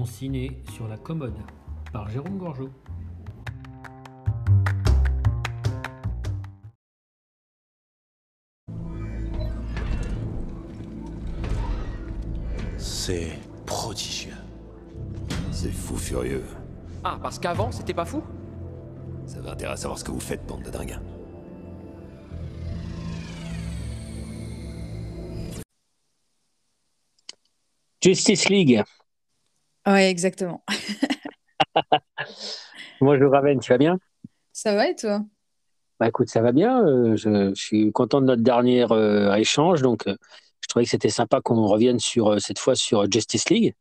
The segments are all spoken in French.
Mon ciné sur la commode par Jérôme Gorgeau. C'est prodigieux. C'est fou furieux. Ah, parce qu'avant, c'était pas fou? Ça va intérêt à savoir ce que vous faites, bande de dingues. Justice League. Ouais, exactement. Bonjour Raven, tu vas bien? Ça va et toi? Bah écoute, ça va bien. euh, je, je suis content de notre dernier euh, échange. Donc, euh, je trouvais que c'était sympa qu'on revienne sur cette fois sur Justice League.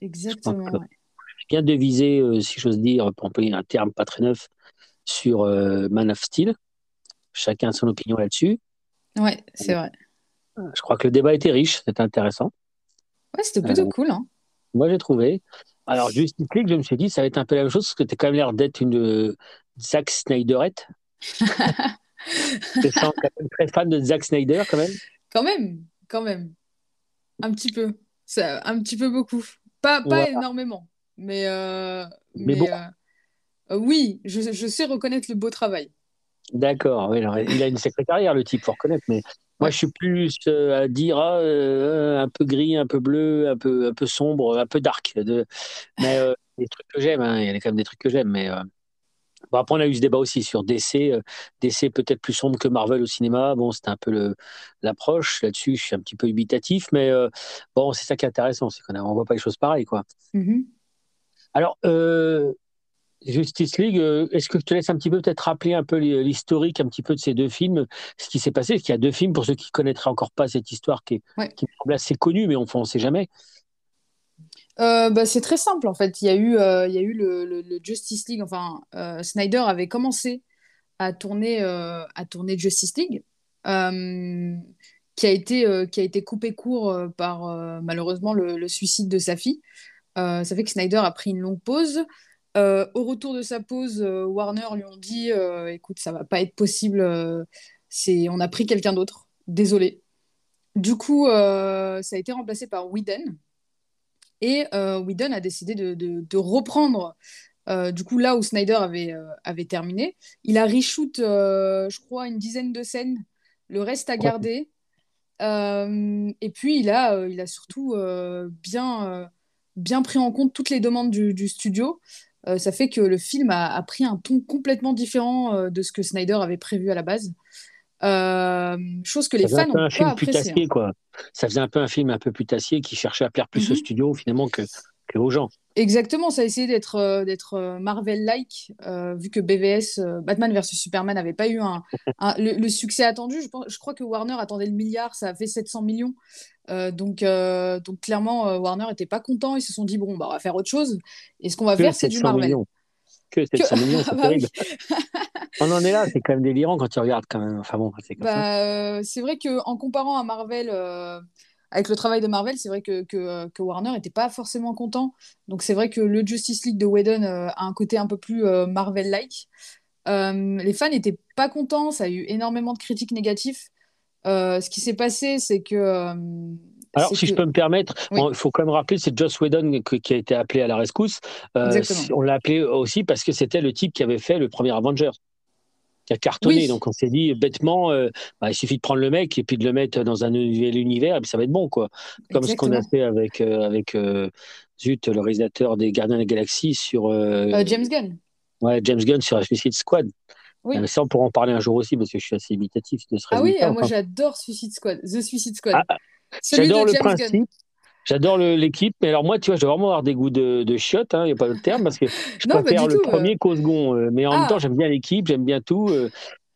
Exactement. ouais. Bien devisé, si j'ose dire, pour employer un terme pas très neuf, sur Man of Steel. Chacun a son opinion là-dessus. Ouais, c'est vrai. Je crois que le débat était riche, c'était intéressant. Ouais, c'était plutôt cool. Hein. Moi, j'ai trouvé. Alors, Justice League, je me suis dit, ça va être un peu la même chose, parce que tu as quand même l'air d'être une euh, Zack Snyderette. Tu sens quand même très fan de Zack Snyder, quand même. Quand même, quand même. Un petit peu. Ça, un petit peu beaucoup. Pas, pas Voilà. énormément. Mais, euh, Mais bon. euh, oui, je, je sais reconnaître le beau travail. D'accord, oui, il a une sacrée carrière, le type, faut reconnaître. Mais moi, je suis plus euh, à dire ah, euh, un peu gris, un peu bleu, un peu, un peu sombre, un peu dark. De... Mais euh, des trucs que j'aime, hein, il y a quand même des trucs que j'aime. Mais euh, bon, après, on a eu ce débat aussi sur DC. DC peut-être plus sombre que Marvel au cinéma. Bon, c'était un peu l'approche. Là-dessus, je suis un petit peu dubitatif. Mais bon, c'est ça qui est intéressant, c'est qu'on ne voit pas les choses pareilles. Quoi. Mhm. Alors, Justice League, euh, est-ce que je te laisse un petit peu peut-être rappeler un peu l'historique un petit peu de ces deux films, ce qui s'est passé? Parce qu'il y a deux films, pour ceux qui ne connaîtraient encore pas cette histoire qui, est, Ouais. qui assez connue, mais on ne sait jamais. Euh, bah, c'est très simple en fait. Il y a eu, euh, il y a eu le, le- le Justice League. Enfin, euh, Snyder avait commencé à tourner, à tourner Justice League, qui a été, qui a été coupé court par malheureusement le, le suicide de sa fille. Ça fait que Snyder a pris une longue pause. Euh, au retour de sa pause, euh, Warner lui ont dit euh, écoute, ça va pas être possible. c'est, on a pris quelqu'un d'autre. Désolé. Du coup, ça a été remplacé par Whedon. Et Whedon a décidé de, de- de reprendre, du coup, là où Snyder avait, avait terminé. Il a reshoot, je crois, une dizaine de scènes. Le reste à garder. Et puis, il a, il a surtout bien, bien pris en compte toutes les demandes du, du studio. Euh, ça fait que le film a, a pris un ton complètement différent euh, de ce que Snyder avait prévu à la base. Euh, chose que les Ça faisait fans un peu ont un pas film apprécié. hein. putassier, quoi. Ça faisait un peu un film un peu putassier qui cherchait à plaire plus au Mhm. studio, finalement, que, que aux gens. Exactement, ça a essayé d'être euh, d'être euh, Marvel-like, euh, vu que BVS, euh, Batman vs Superman, n'avait pas eu un, un- le, le succès attendu. Je, pense, je crois que Warner attendait le milliard, ça a fait 700 millions. Euh, donc, donc clairement, Warner n'était pas content. Ils se sont dit, bon, bah, on va faire autre chose. Et ce qu'on va Que faire, c'est du 700 Marvel. millions. Que 700 millions, c'est Ah bah terrible. On en est là, c'est quand même délirant quand tu regardes, quand même. Enfin bon, c'est. Bah, vrai qu'en comparant à Marvel, avec le travail de Marvel, c'est vrai que, que, que Warner n'était pas forcément content. Donc c'est vrai que le Justice League de Whedon euh, a un côté un peu plus euh, Marvel-like. Euh, les fans n'étaient pas contents, ça a eu énormément de critiques négatives. Euh, ce qui s'est passé, c'est que... euh, Alors, si je peux me permettre, Oui. il faut quand même rappeler, c'est Joss Whedon qui a été appelé à la rescousse. Euh, on l'a appelé aussi parce que c'était le type qui avait fait le premier Avengers, qui a cartonné. Oui. Donc, on s'est dit bêtement, euh, bah, il suffit de prendre le mec et puis de le mettre dans un nouvel univers et puis ça va être bon, quoi. Comme ce qu'on a fait avec, euh, avec euh, Zut, le réalisateur des Gardiens de la Galaxie sur James Gunn. ouais, James Gunn sur Suicide Squad. Oui. Ça, on pourra en parler un jour aussi parce que je suis assez imitatif de ce Ah oui, moi j'adore Suicide Squad, The Suicide Squad. Ah, de J'adore le principe. J'adore l'équipe, mais alors moi, tu vois, je dois vraiment avoir des goûts de, de chiottes, il n'y a pas d'autre terme, parce que je Non, préfère le tout, euh. premier qu'au second. euh, mais en même Ah. temps, j'aime bien l'équipe, j'aime bien tout.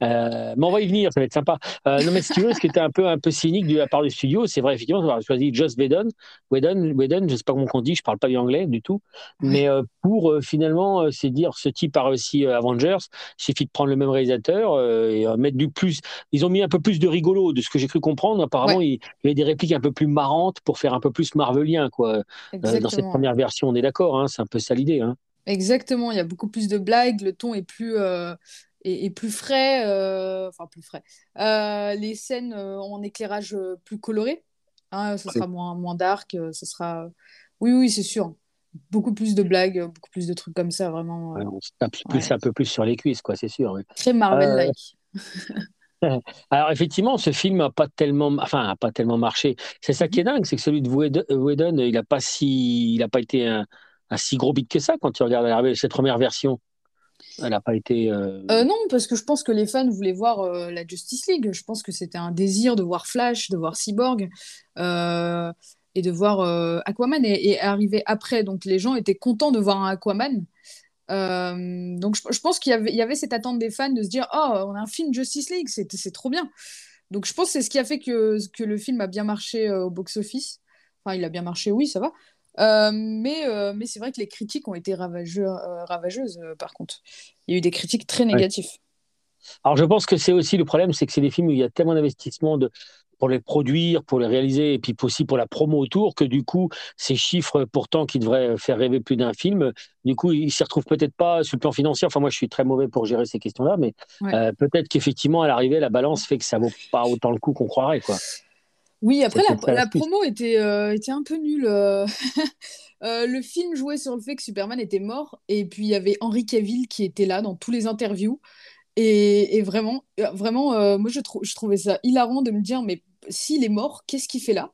Euh, mais on va y venir, ça va être sympa. Euh, non, mais si tu veux, ce qui était un peu, un peu cynique de la part du studio, c'est vrai, effectivement, d'avoir choisi Joss Whedon, Whedon, Whedon, je ne sais pas comment on dit, je ne parle pas bien anglais du tout, mais euh, pour finalement, c'est dire, ce type a réussi Avengers, il suffit de prendre le même réalisateur et mettre du plus. Ils ont mis un peu plus de rigolo, de ce que j'ai cru comprendre. Apparemment, il, il y avait des répliques un peu plus marrantes pour faire un peu plus marvelien, quoi. Dans cette première version, on est d'accord, hein, c'est un peu ça l'idée. Hein. Exactement, il y a beaucoup plus de blagues, le ton est plus, euh, est plus frais, euh, enfin plus frais. Euh, les scènes euh, ont un éclairage plus coloré, hein, ce sera moins, moins dark, ce sera... Oui, oui, c'est sûr. beaucoup plus de blagues, beaucoup plus de trucs comme ça, vraiment. Ouais, on se tape plus, ouais. un peu plus sur les cuisses, quoi, c'est sûr. ouais. Très Marvel-like. Alors effectivement, ce film n'a pas tellement, enfin, a pas tellement marché. C'est ça qui est dingue, c'est que celui de Whedon, il n'a pas si, il a pas été un, un si gros beat que ça quand tu regardes cette première version. Elle n'a pas été. euh, Euh, non, parce que je pense que les fans voulaient voir euh, la Justice League. Je pense que c'était un désir de voir Flash, de voir Cyborg et de voir Aquaman et, et arriver après. Donc les gens étaient contents de voir un Aquaman. Donc je, pense qu'il y avait, cette attente des fans de se dire Oh, on a un film Justice League, c'est trop bien. Donc je pense que c'est ce qui a fait que, que le film a bien marché au box-office. Enfin, il a bien marché, oui, ça va. Euh, mais euh, mais c'est vrai que les critiques ont été ravageux- euh, ravageuses, par contre. Il y a eu des critiques très négatives. Alors je pense que c'est aussi le problème, c'est que c'est des films où il y a tellement d'investissement de pour les produire, pour les réaliser, et puis aussi pour la promo autour, que du coup, ces chiffres pourtant qui devraient faire rêver plus d'un film, du coup, ils s'y retrouvent peut-être pas sur le plan financier. Enfin, moi, je suis très mauvais pour gérer ces questions-là, mais Ouais. euh, peut-être qu'effectivement, à l'arrivée, la balance fait que ça vaut pas autant le coup qu'on croirait, quoi. Oui, après, la, promo était, euh, était un peu nulle. euh. Euh, le film jouait sur le fait que Superman était mort, et puis il y avait Henry Cavill qui était là dans tous les interviews. Et, et vraiment, vraiment euh, moi, je, trou- je trouvais ça hilarant de me dire, mais s'il est mort, qu'est-ce qu'il fait là?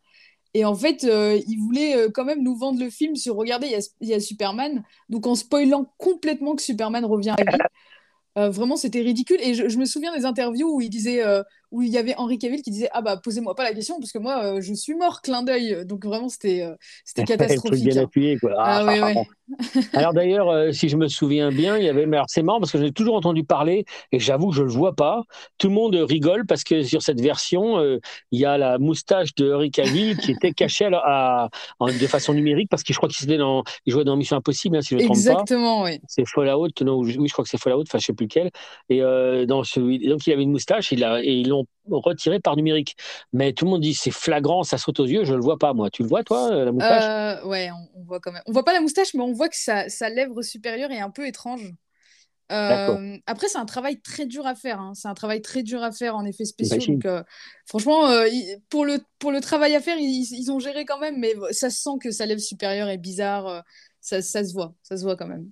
Et en fait, il voulait quand même nous vendre le film sur, regardez, il y a, il y a Superman, donc en spoilant complètement que Superman revient à vie. Euh, vraiment, c'était ridicule. Et je, je me souviens des interviews où il disait, euh, où il y avait Henry Cavill qui disait, ah bah posez-moi pas la question parce que moi euh, je suis mort, clin d'œil. Donc vraiment, c'était euh, c'était catastrophique. bien hein. appuyé, quoi. Ah Ah, ouais, ah, ouais. ah. Alors d'ailleurs, euh, si je me souviens bien, il y avait, alors c'est marrant parce que j'ai toujours entendu parler et j'avoue je le vois pas. Tout le monde rigole parce que sur cette version, euh, il y a la moustache de Henry Cavill qui était cachée à, de façon numérique parce que je crois qu'il était dans, il jouait dans Mission Impossible, hein, si je ne me trompe pas. Exactement, oui. C'est Fallout, non, oui, je crois que c'est Fallout, enfin je sais plus lequel. Et dans donc il avait une moustache, il a, et ils l'ont retiré par numérique. Mais tout le monde dit c'est flagrant, ça saute aux yeux, je le vois pas moi. Tu le vois toi, euh, la moustache? Euh, ouais, on, on voit quand même. On voit pas la moustache, mais on voit que sa, sa lèvre supérieure est un peu étrange. Euh, après, c'est un travail très dur à faire. hein. C'est un travail très dur à faire en effets spéciaux. Donc, euh, franchement, euh, pour, le, pour le travail à faire, ils, ils ont géré quand même, mais ça se sent que sa lèvre supérieure est bizarre. ça, ça se voit, ça se voit quand même.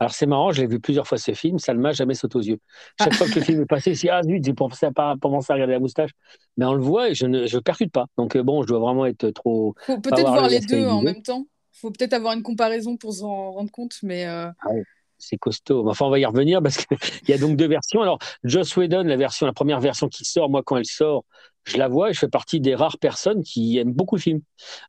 Alors c'est marrant, je l'ai vu plusieurs fois ce film, ça ne m'a jamais sauté aux yeux. Chaque fois que le film est passé, c'est ah zut, j'ai pensé à pas commencer à regarder la moustache. Mais on le voit et je ne je percute pas. Donc euh, bon, je dois vraiment être trop. Faut peut-être voir voir le les deux en même temps. Faut peut-être avoir une comparaison pour s'en rendre compte, mais euh, C'est costaud. Enfin, on va y revenir parce qu'il y a donc deux versions. Alors, Joss Whedon, la version, la première version qui sort, moi, quand elle sort, je la vois et je fais partie des rares personnes qui aiment beaucoup le film.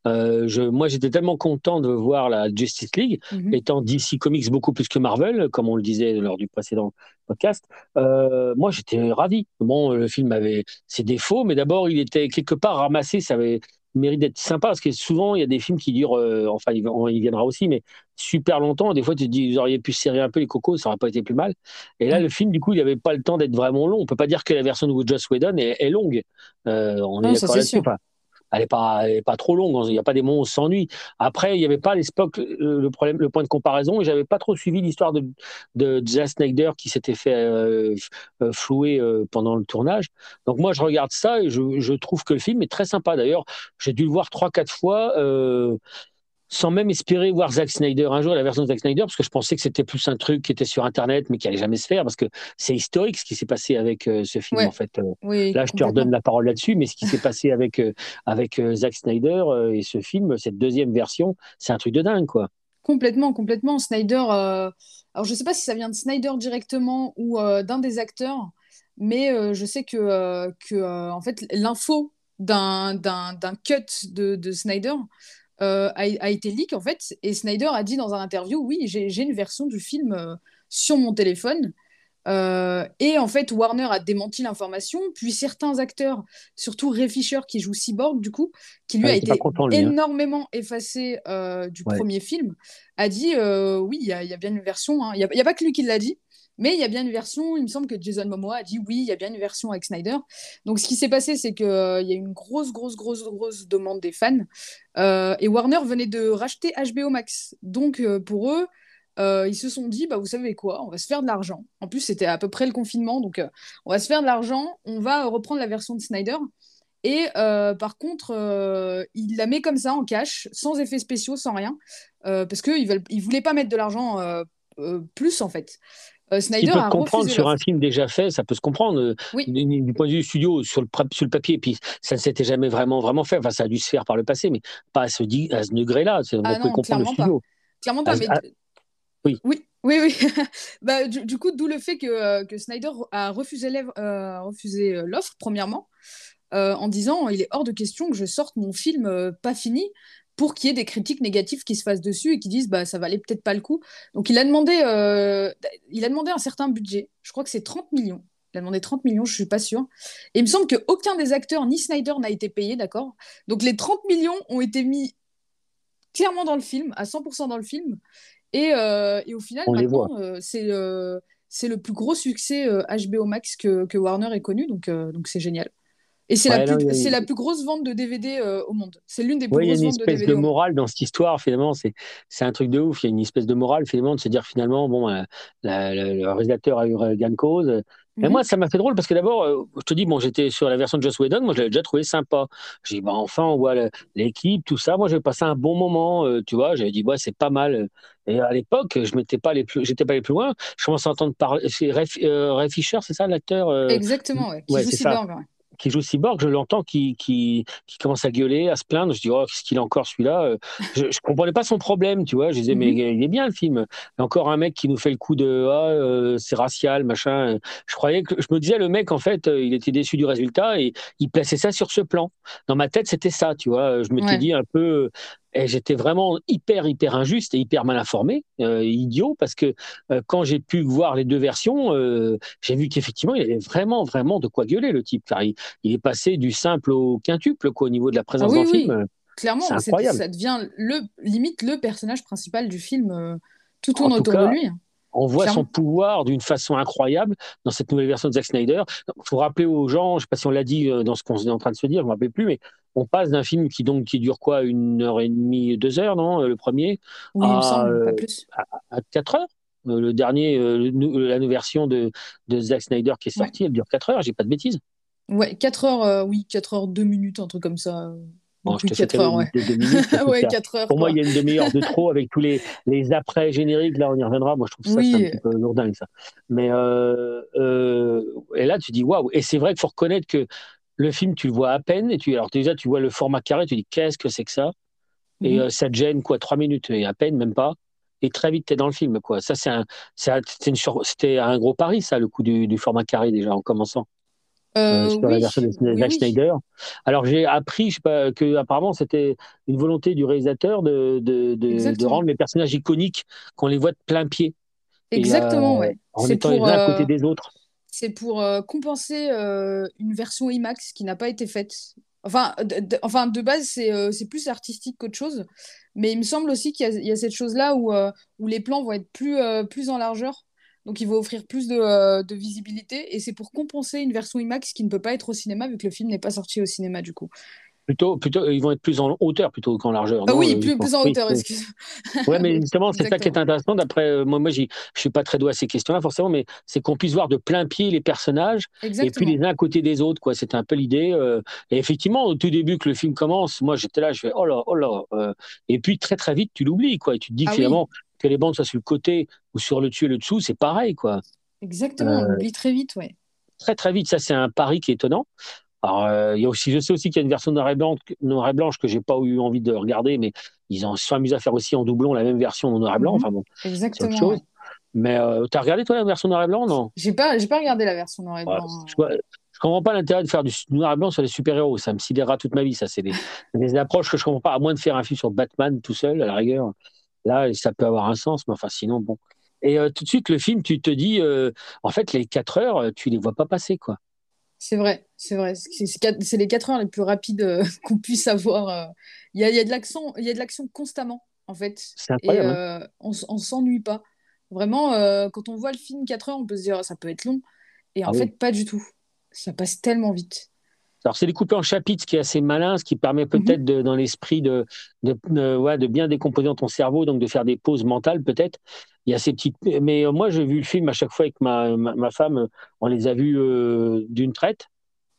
Euh, je, moi, j'étais tellement content de voir la Justice League, mhm. étant DC Comics beaucoup plus que Marvel, comme on le disait lors du précédent podcast. Euh, moi, j'étais ravi. Bon, le film avait ses défauts, mais d'abord, il était quelque part ramassé. Ça avait mérite d'être sympa parce que souvent, il y a des films qui durent, euh, enfin, il, on y viendra aussi, mais super longtemps. Des fois, tu te dis, vous auriez pu serrer un peu les cocos, ça aurait pas été plus mal. Et là, Mm. le film, du coup, il n'avait pas le temps d'être vraiment long. On peut pas dire que la version de Joss Whedon est, est longue. Euh, on est Non, ça, d'accord là-dessus. Elle n'est pas, pas trop longue. Il n'y a pas des moments où on s'ennuie. Après, il n'y avait pas les Spock, le, le problème, le point de comparaison. Et j'avais pas trop suivi l'histoire de, de Zack Snyder qui s'était fait euh, euh, flouer euh, pendant le tournage. Donc moi, je regarde ça et je, trouve que le film est très sympa. D'ailleurs, j'ai dû le voir trois, quatre fois. euh, sans même espérer voir Zack Snyder un jour, la version de Zack Snyder, parce que je pensais que c'était plus un truc qui était sur Internet, mais qui allait jamais se faire, parce que c'est historique ce qui s'est passé avec euh, ce film, Ouais. en fait. Euh, oui, Là, je te redonne la parole là-dessus, mais ce qui s'est passé avec, euh, avec Zack Snyder et ce film, cette deuxième version, c'est un truc de dingue, quoi. Complètement, complètement. Snyder, alors je sais pas si ça vient de Snyder directement ou d'un des acteurs, mais je sais que, que en fait, l'info d'un cut de, de Snyder euh, a, a été leak, en fait, et Snyder a dit dans un interview, oui, j'ai une version du film euh, sur mon téléphone. Euh, et en fait, Warner a démenti l'information, puis certains acteurs, surtout Ray Fisher qui joue Cyborg, du coup, qui lui Ah, a été pas content, lui, hein. énormément effacé euh, du Ouais. premier film, a dit euh, oui, il y, a- il y a bien une version. hein. Il n'y a, il y a pas que lui qui l'a dit, mais il y a bien une version. Il me semble que Jason Momoa a dit oui, il y a bien une version avec Snyder. Donc ce qui s'est passé, c'est qu'il y a eu une grosse, grosse, grosse, grosse demande des fans. Euh, et Warner venait de racheter HBO Max. Donc euh, pour eux, euh, ils se sont dit, bah, vous savez quoi, on va se faire de l'argent. En plus, c'était à peu près le confinement, donc euh, on va se faire de l'argent, on va reprendre la version de Snyder. Et euh, par contre, euh, il la met comme ça en cash, sans effets spéciaux, sans rien. euh, parce qu'ils ne ils voulaient pas mettre de l'argent euh, euh, plus, en fait. Euh, Snyder peut a comprendre sur un film déjà fait, ça peut se comprendre euh, Oui. du, du point de vue du studio sur le, sur le papier. Puis ça ne s'était jamais vraiment vraiment fait. Enfin, ça a dû se faire par le passé, mais pas à ce, à ce degré-là. C'est- On Ah peut comprendre le clairement studio. Clairement pas, Ah, mais... ah, oui. Oui, oui, oui. bah, du, du coup, d'où le fait que, euh, que Snyder a refusé euh, l'offre, premièrement, euh, en disant il est hors de question que je sorte mon film pas fini pour qu'il y ait des critiques négatives qui se fassent dessus et qui disent bah ça valait peut-être pas le coup. Donc il a demandé euh, il a demandé un certain budget. Je crois que c'est 30 millions. Il a demandé 30 millions, je suis pas sûre. Et il me semble qu'aucun des acteurs ni Snyder n'a été payé, d'accord? Donc les 30 millions ont été mis clairement dans le film, à 100% dans le film. Et, euh, et au final, On maintenant, euh, c'est c'est le plus gros succès HBO Max que, que Warner ait connu, donc donc c'est génial. Et c'est Ouais, la, plus- a- la grosse vente de DVD euh, au monde. C'est l'une des plus Oui, il y a grosses une ventes de espèce DVD de morale dans cette histoire, finalement. C'est, c'est un truc de ouf. Il y a une espèce de morale, finalement, de se dire, finalement, bon, euh, la- la- le réalisateur a eu gain de cause. Et Mhm. moi, ça m'a fait drôle parce que d'abord, euh, je te dis, bon, j'étais sur la version de Joss Whedon, moi, je l'avais déjà trouvé sympa. J'ai dit, bah, enfin, on voit l'équipe, tout ça. Moi, j'ai passé un bon moment, euh, tu vois. J'avais dit, ouais, c'est pas mal. Et à l'époque, je m'étais pas allé plus, j'étais pas allé plus loin. Je commençais à entendre parler. C'est Ray, euh, Ray Fisher, c'est ça, l'acteur euh, Exactement, ouais. Qui ouais, joue c'est ça. Cyborg. ouais. Qui joue Cyborg, je l'entends qui, qui, qui commence à gueuler, à se plaindre. Je dis, oh, qu'est-ce qu'il a encore celui-là Euh, Je je comprenais pas son problème, tu vois. Je disais, mais Mhm. il est bien le film. Il y a encore un mec qui nous fait le coup de, ah, euh, c'est racial, machin. Je croyais que, je me disais, le mec, en fait, euh, il était déçu du résultat et il plaçait ça sur ce plan. Dans ma tête, c'était ça, tu vois. Je m'étais Ouais. dit un peu, et j'étais vraiment hyper, hyper injuste et hyper mal informé, euh, idiot, parce que euh, quand j'ai pu voir les deux versions, euh, j'ai vu qu'effectivement, il avait vraiment, vraiment de quoi gueuler, le type. Car il, il est passé du simple au quintuple, quoi, au niveau de la présence Ah oui, dans le film. Clairement, incroyable. ça devient le, limite le personnage principal du film. tout En tourne tout autour cas, de lui. On voit Clairement. son pouvoir d'une façon incroyable dans cette nouvelle version de Zack Snyder. Il faut rappeler aux gens, je ne sais pas si on l'a dit dans ce qu'on est en train de se dire, je ne me rappelle plus, mais on passe d'un film qui donc qui dure quoi, une heure et demie, deux heures, non, euh, le premier, Oui, il me semble, pas euh, plus. à quatre heures. Euh, Le dernier, le la nouvelle version de, de Zack Snyder qui est sortie, elle dure 4 heures, j'ai pas de bêtises. Ouais, 4 heures, euh, oui, 4 heures, 2 minutes, un truc comme ça. Bon, je te fais 4 heures, ouais. de deux minutes, parce que ouais, ça- 4 heures. Pour moi, il y a une demi-heure de trop avec tous les, les après-génériques. Là, on y reviendra. Moi, je trouve ça Oui. un petit peu lourdingue, ça. Mais euh, euh, et là, tu dis waouh. Et c'est vrai qu'il faut reconnaître que le film, tu le vois à peine. Et tu, alors déjà, tu vois le format carré. Tu dis qu'est-ce que c'est que ça? Et Mhm. euh, ça te gêne quoi Trois minutes et à peine, même pas. Et très vite, tu es dans le film. quoi. Ça, c'est un, c'était un gros pari, ça, le coup du, du format carré déjà en commençant Euh, sur la version de Zack oui. Snyder. Alors j'ai appris, je sais pas, que apparemment c'était une volonté du réalisateur de, de, de, rendre les personnages iconiques qu'on les voit de plein pied. Et, Exactement, euh, ouais. En étant les pour, uns à euh, côté des autres. C'est pour euh, compenser euh, une version IMAX qui n'a pas été faite. Enfin, de, enfin, de base, c'est euh, c'est plus artistique qu'autre chose. Mais il me semble aussi qu'il y, a- cette chose-là où, où les plans vont être plus, plus en largeur. Donc, il va offrir plus de, de visibilité. Et c'est pour compenser une version IMAX qui ne peut pas être au cinéma vu que le film n'est pas sorti au cinéma, du coup. Plutôt, plutôt, ils vont être plus en hauteur plutôt qu'en largeur. Ah non, oui, euh, plus, en Oui, hauteur, oui. excuse-moi. Ouais, mais Oui, justement, c'est ça qui est intéressant. D'après euh, moi, moi, je suis pas très doué à ces questions-là forcément, mais c'est qu'on puisse voir de plein pied les personnages et puis les uns à côté des autres, quoi. C'était un peu l'idée. euh, Et effectivement, au tout début que le film commence, moi j'étais là, je fais oh là, oh là. euh, Et puis très très vite, tu l'oublies, quoi. Et tu te dis Ah oui. finalement que les bandes soient sur le côté ou sur le dessus et le dessous, c'est pareil, quoi. Exactement, on Euh, oublie très vite, ouais. Très très vite, ça c'est un pari qui est étonnant. Alors, euh, il y a aussi, je sais aussi qu'il y a une version noir et blanc, noir et blanche que j'ai pas eu envie de regarder, mais ils en se sont amusés à faire aussi en doublon la même version en noir et blanc. Mhm. Enfin bon, Exactement. autre chose. ouais. Mais euh, t'as regardé toi la version noir et blanc, non? J'ai pas, j'ai pas regardé la version noir et Ouais, blanc. je, vois- je comprends pas l'intérêt de faire du noir et blanc sur les super-héros. Ça me sidérera toute ma vie. Ça, c'est des, des approches que je comprends pas. À moins de faire un film sur Batman tout seul, à la rigueur. Là, ça peut avoir un sens, mais enfin, sinon, bon. Et euh, tout de suite, le film, tu te dis, en fait, les 4 heures, tu les vois pas passer, quoi. C'est vrai, c'est vrai. C'est les 4 heures les plus rapides euh, qu'on puisse avoir. euh. Il y a, il y a de l'action, il y a de l'action constamment, en fait. C'est Et hein. euh, on, on s'ennuie pas. Vraiment, quand on voit le film 4 heures, on peut se dire ça peut être long. Et en Ah oui. fait, pas du tout. Ça passe tellement vite. Alors, c'est découpé en chapitres, ce qui est assez malin, ce qui permet peut-être, Mhm. dans l'esprit, de, de, de- ouais, de bien décomposer dans ton cerveau, donc de faire des pauses mentales, peut-être. Il y a ces petites. Mais euh, moi, j'ai vu le film à chaque fois avec ma, ma, ma femme, euh, on les a vus euh, d'une traite.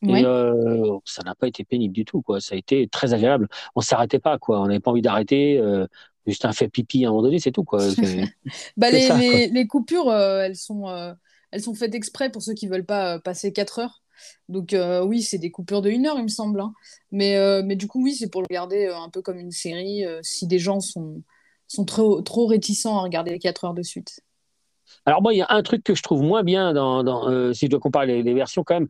Ouais. Et euh, ça n'a pas été pénible du tout, quoi. Ça a été très agréable. On s'arrêtait pas, quoi. On n'avait pas envie d'arrêter. euh, juste un fait pipi à un moment donné, c'est tout. Quoi. bah, les, les, les, coupures, elles, sont, elles sont faites exprès pour ceux qui veulent pas passer 4 heures. Donc oui, c'est des coupures de 1 heure, il me semble. Hein. Mais, mais du coup, oui, c'est pour le regarder un peu comme une série. si des gens sont, sont trop, trop réticents à regarder 4 heures de suite. Alors moi, il y a un truc que je trouve moins bien dans, euh, si je dois comparer les, versions quand même.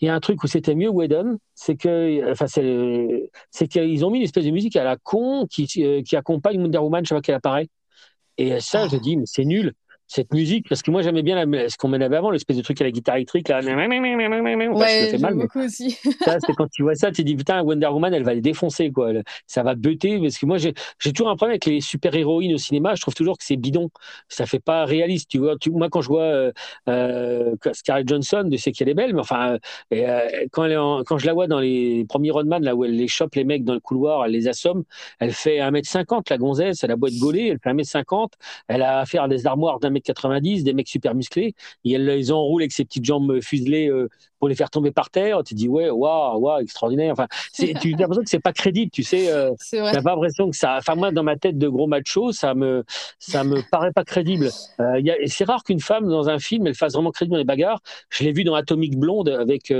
Il y a un truc où c'était mieux Whedon, c'est que, enfin, c'est qu'ils ont mis une espèce de musique à la con qui, euh, qui accompagne Wonder Woman chaque fois qu'elle apparaît. Et ça, je ah. dis, mais c'est nul cette musique parce que moi j'aimais bien ce qu'on avait avant l'espèce de truc à la guitare électrique là ouais, fait mal beaucoup aussi. ça c'est quand tu vois ça tu te dis putain Wonder Woman elle va les défoncer quoi. Ça va buter parce que moi j'ai toujours un problème avec les super héroïnes au cinéma je trouve toujours que c'est bidon. Ça fait pas réaliste tu vois. Moi quand je vois euh, euh, Scarlett Johnson je sais qu'elle est belle mais enfin euh, quand elle quand je la vois dans les premiers Rodman là où elle les chope les mecs dans le couloir elle les assomme elle fait 1m50 la gonzesse elle a beau être gaulée elle fait 1m50 elle a affaire des armoires d'un 90 des mecs super musclés, et elle les enroule avec ses petites jambes fuselées euh, pour les faire tomber par terre. Tu dis, ouais, waouh, waouh, extraordinaire. Enfin, tu as l'impression que c'est pas crédible, tu sais. Euh, tu n'as pas l'impression que ça. Enfin, moi, dans ma tête de gros macho, ça me, ça me paraît pas crédible. Euh, c'est rare qu'une femme, dans un film, elle fasse vraiment crédible dans les bagarres. Je l'ai vu dans Atomic Blonde avec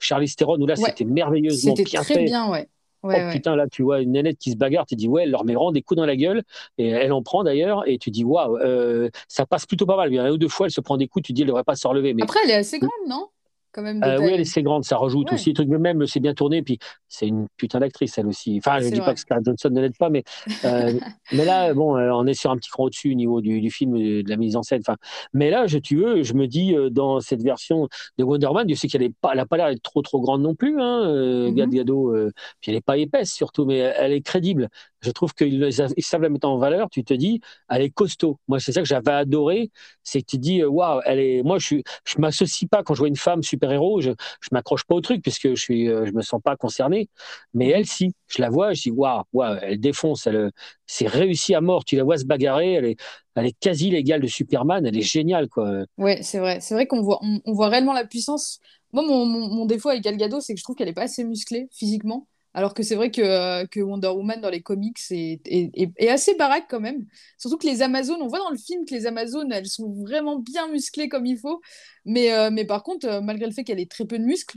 Charlie Theron, où là, c'était merveilleusement bien très bien, ouais oh putain, là, tu vois une nénette qui se bagarre, tu dis, ouais, elle leur met vraiment des coups dans la gueule, et elle en prend d'ailleurs, et tu dis, waouh, euh, ça passe plutôt pas mal. Il y a un ou deux fois, elle se prend des coups, tu dis, elle devrait pas se relever. Mais... Après, elle est assez grande, non? Euh, oui, elle est assez grande, ça rajoute aussi des trucs, mais même c'est bien tourné, puis c'est une putain d'actrice elle aussi. Enfin, je ne dis pas que Scarlett Johnson ne l'aide pas, mais, euh, mais là, bon, euh, on est sur un petit cran au-dessus au niveau du, du, film, de la mise en scène. Enfin, mais là, je, tu veux, je me dis, dans cette version de Wonder Woman, je sais qu'elle n'a pas, elle pas l'air d'être trop trop grande non plus, hein, mm -hmm. puis elle n'est pas épaisse surtout, mais elle est crédible. Je trouve qu'ils savent la mettre en valeur. Tu te dis, elle est costaud. Moi, c'est ça que j'avais adoré. C'est que tu te dis, waouh, elle est. Moi, je ne je m'associe pas quand je vois une femme super-héros. Je ne m'accroche pas au truc puisque je suis, euh, je me sens pas concerné. Mais elle, si. Je la vois, je dis, waouh, waouh, elle défonce. Elle, c'est réussi à mort. Tu la vois se bagarrer. Elle est, elle est quasi l'égale de Superman. Elle est géniale, quoi. Ouais, c'est vrai. C'est vrai qu'on voit, on, voit réellement la puissance. Moi, mon, mon, défaut avec Gal Gadot, c'est que je trouve qu'elle est pas assez musclée physiquement. Alors que c'est vrai que, euh, que, Wonder Woman dans les comics est, est, assez baraque quand même. Surtout que les Amazones, on voit dans le film que les Amazones, elles sont vraiment bien musclées comme il faut. Mais, euh, mais par contre, euh, malgré le fait qu'elle ait très peu de muscles,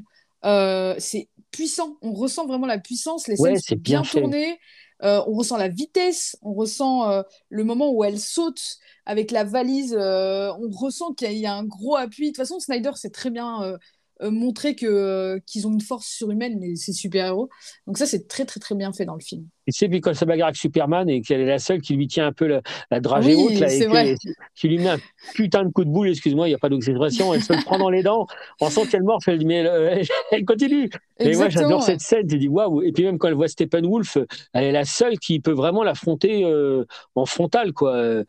c'est puissant. On ressent vraiment la puissance. Les scènes sont bien, tournées. on ressent la vitesse, on ressent le moment où elle saute avec la valise. on ressent qu'il y, a un gros appui. De toute façon, Snyder, c'est très bien montrer que euh, qu'ils ont une force surhumaine, mais c'est super-héros. Donc ça, c'est très, très, très bien fait dans le film. Tu sais, puis quand elle se bagarre avec Superman et qu'elle est la seule qui lui tient un peu la, la dragée haute, là, et qui lui met un putain de coup de boule, excuse-moi, il n'y a pas d'expression, elle se le prend dans les dents, on sent qu'elle morte, elle dit, mais elle, elle continue. Et moi, j'adore cette scène, je dis, waouh. Et puis même quand elle voit Steppenwolf, elle est la seule qui peut vraiment l'affronter euh, en frontal, quoi. Euh,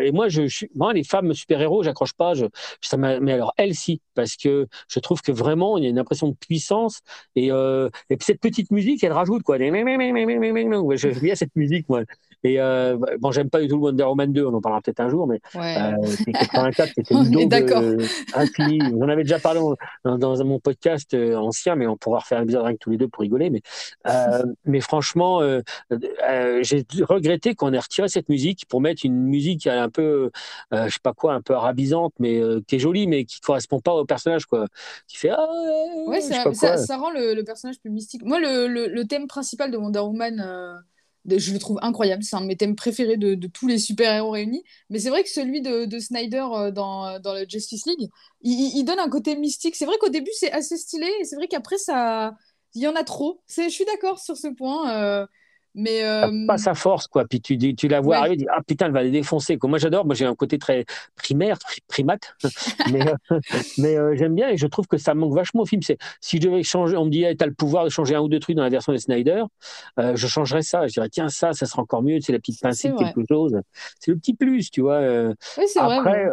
et moi, je, je, moi, les femmes super-héros, j'accroche pas, je, ça mais alors, elle, si, parce que je trouve que vraiment, il y a une impression de puissance, et, euh, et cette petite musique, elle rajoute, quoi. J'aime bien cette musique, moi. Et euh, bon, j'aime pas du tout le Wonder Woman 2, on en parlera peut-être un jour, mais ouais. euh, 84, c'était une dose euh, infinie. On avait déjà parlé dans, dans, mon podcast euh, ancien, mais on pourra refaire un épisode avec tous les deux pour rigoler. Mais, euh, mais franchement, j'ai regretté qu'on ait retiré cette musique pour mettre une musique un peu, je sais pas quoi, un peu arabisante, mais qui est jolie, mais qui correspond pas au personnage, quoi. Qui fait ah, ouais, ça, ça, ça, rend le, le, personnage plus mystique. Moi, le, le, le, thème principal de Wonder Woman je le trouve incroyable. C'est un de mes thèmes préférés de, tous les super-héros réunis. Mais c'est vrai que celui de, de Snyder euh, dans, dans le Justice League, il, il donne un côté mystique. C'est vrai qu'au début, c'est assez stylé. Et c'est vrai qu'après, ça... il y en a trop. Je suis d'accord sur ce point. Euh, mais euh... pas sa force quoi. Puis tu tu la vois ouais. arriver tu dis ah putain elle va les défoncer quoi. Moi j'adore. Moi j'ai un côté très primaire primate. Mais euh, mais euh, j'aime bien et je trouve que ça manque vachement au film. C'est si je devais changer on me dit hey, tu as le pouvoir de changer un ou deux trucs dans la version de Snyder je changerais ça. Je dirais tiens ça ça sera encore mieux. C'est la petite pincée quelque chose. C'est le petit plus tu vois oui, après vrai,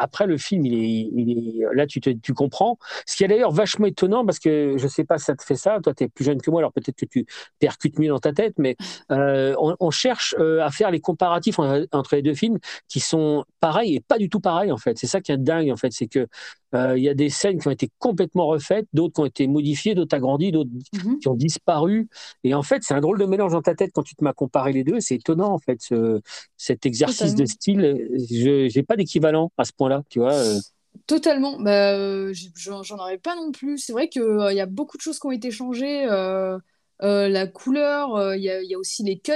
après, le film, il est, là, tu, comprends. Ce qui est d'ailleurs vachement étonnant, parce que je sais pas si ça te fait ça, toi, tu es plus jeune que moi, alors peut-être que tu percutes mieux dans ta tête, mais euh, on, cherche euh, à faire les comparatifs entre, entre les deux films qui sont pareils et pas du tout pareils, en fait. C'est ça qui est dingue, en fait. C'est que Euh, il y a des scènes qui ont été complètement refaites, d'autres qui ont été modifiées, d'autres agrandies, d'autres Mhm. qui ont disparu. Et en fait, c'est un drôle de mélange dans ta tête quand tu te m'as comparé les deux. C'est étonnant, en fait, ce- cet exercice de style. Je n'ai pas d'équivalent à ce point-là, tu vois. euh. Totalement. Bah, euh, j'en aurais pas non plus. C'est vrai qu'il y a beaucoup de choses qui ont été changées. euh, euh, la couleur, euh, il y a, il y a aussi les cuts.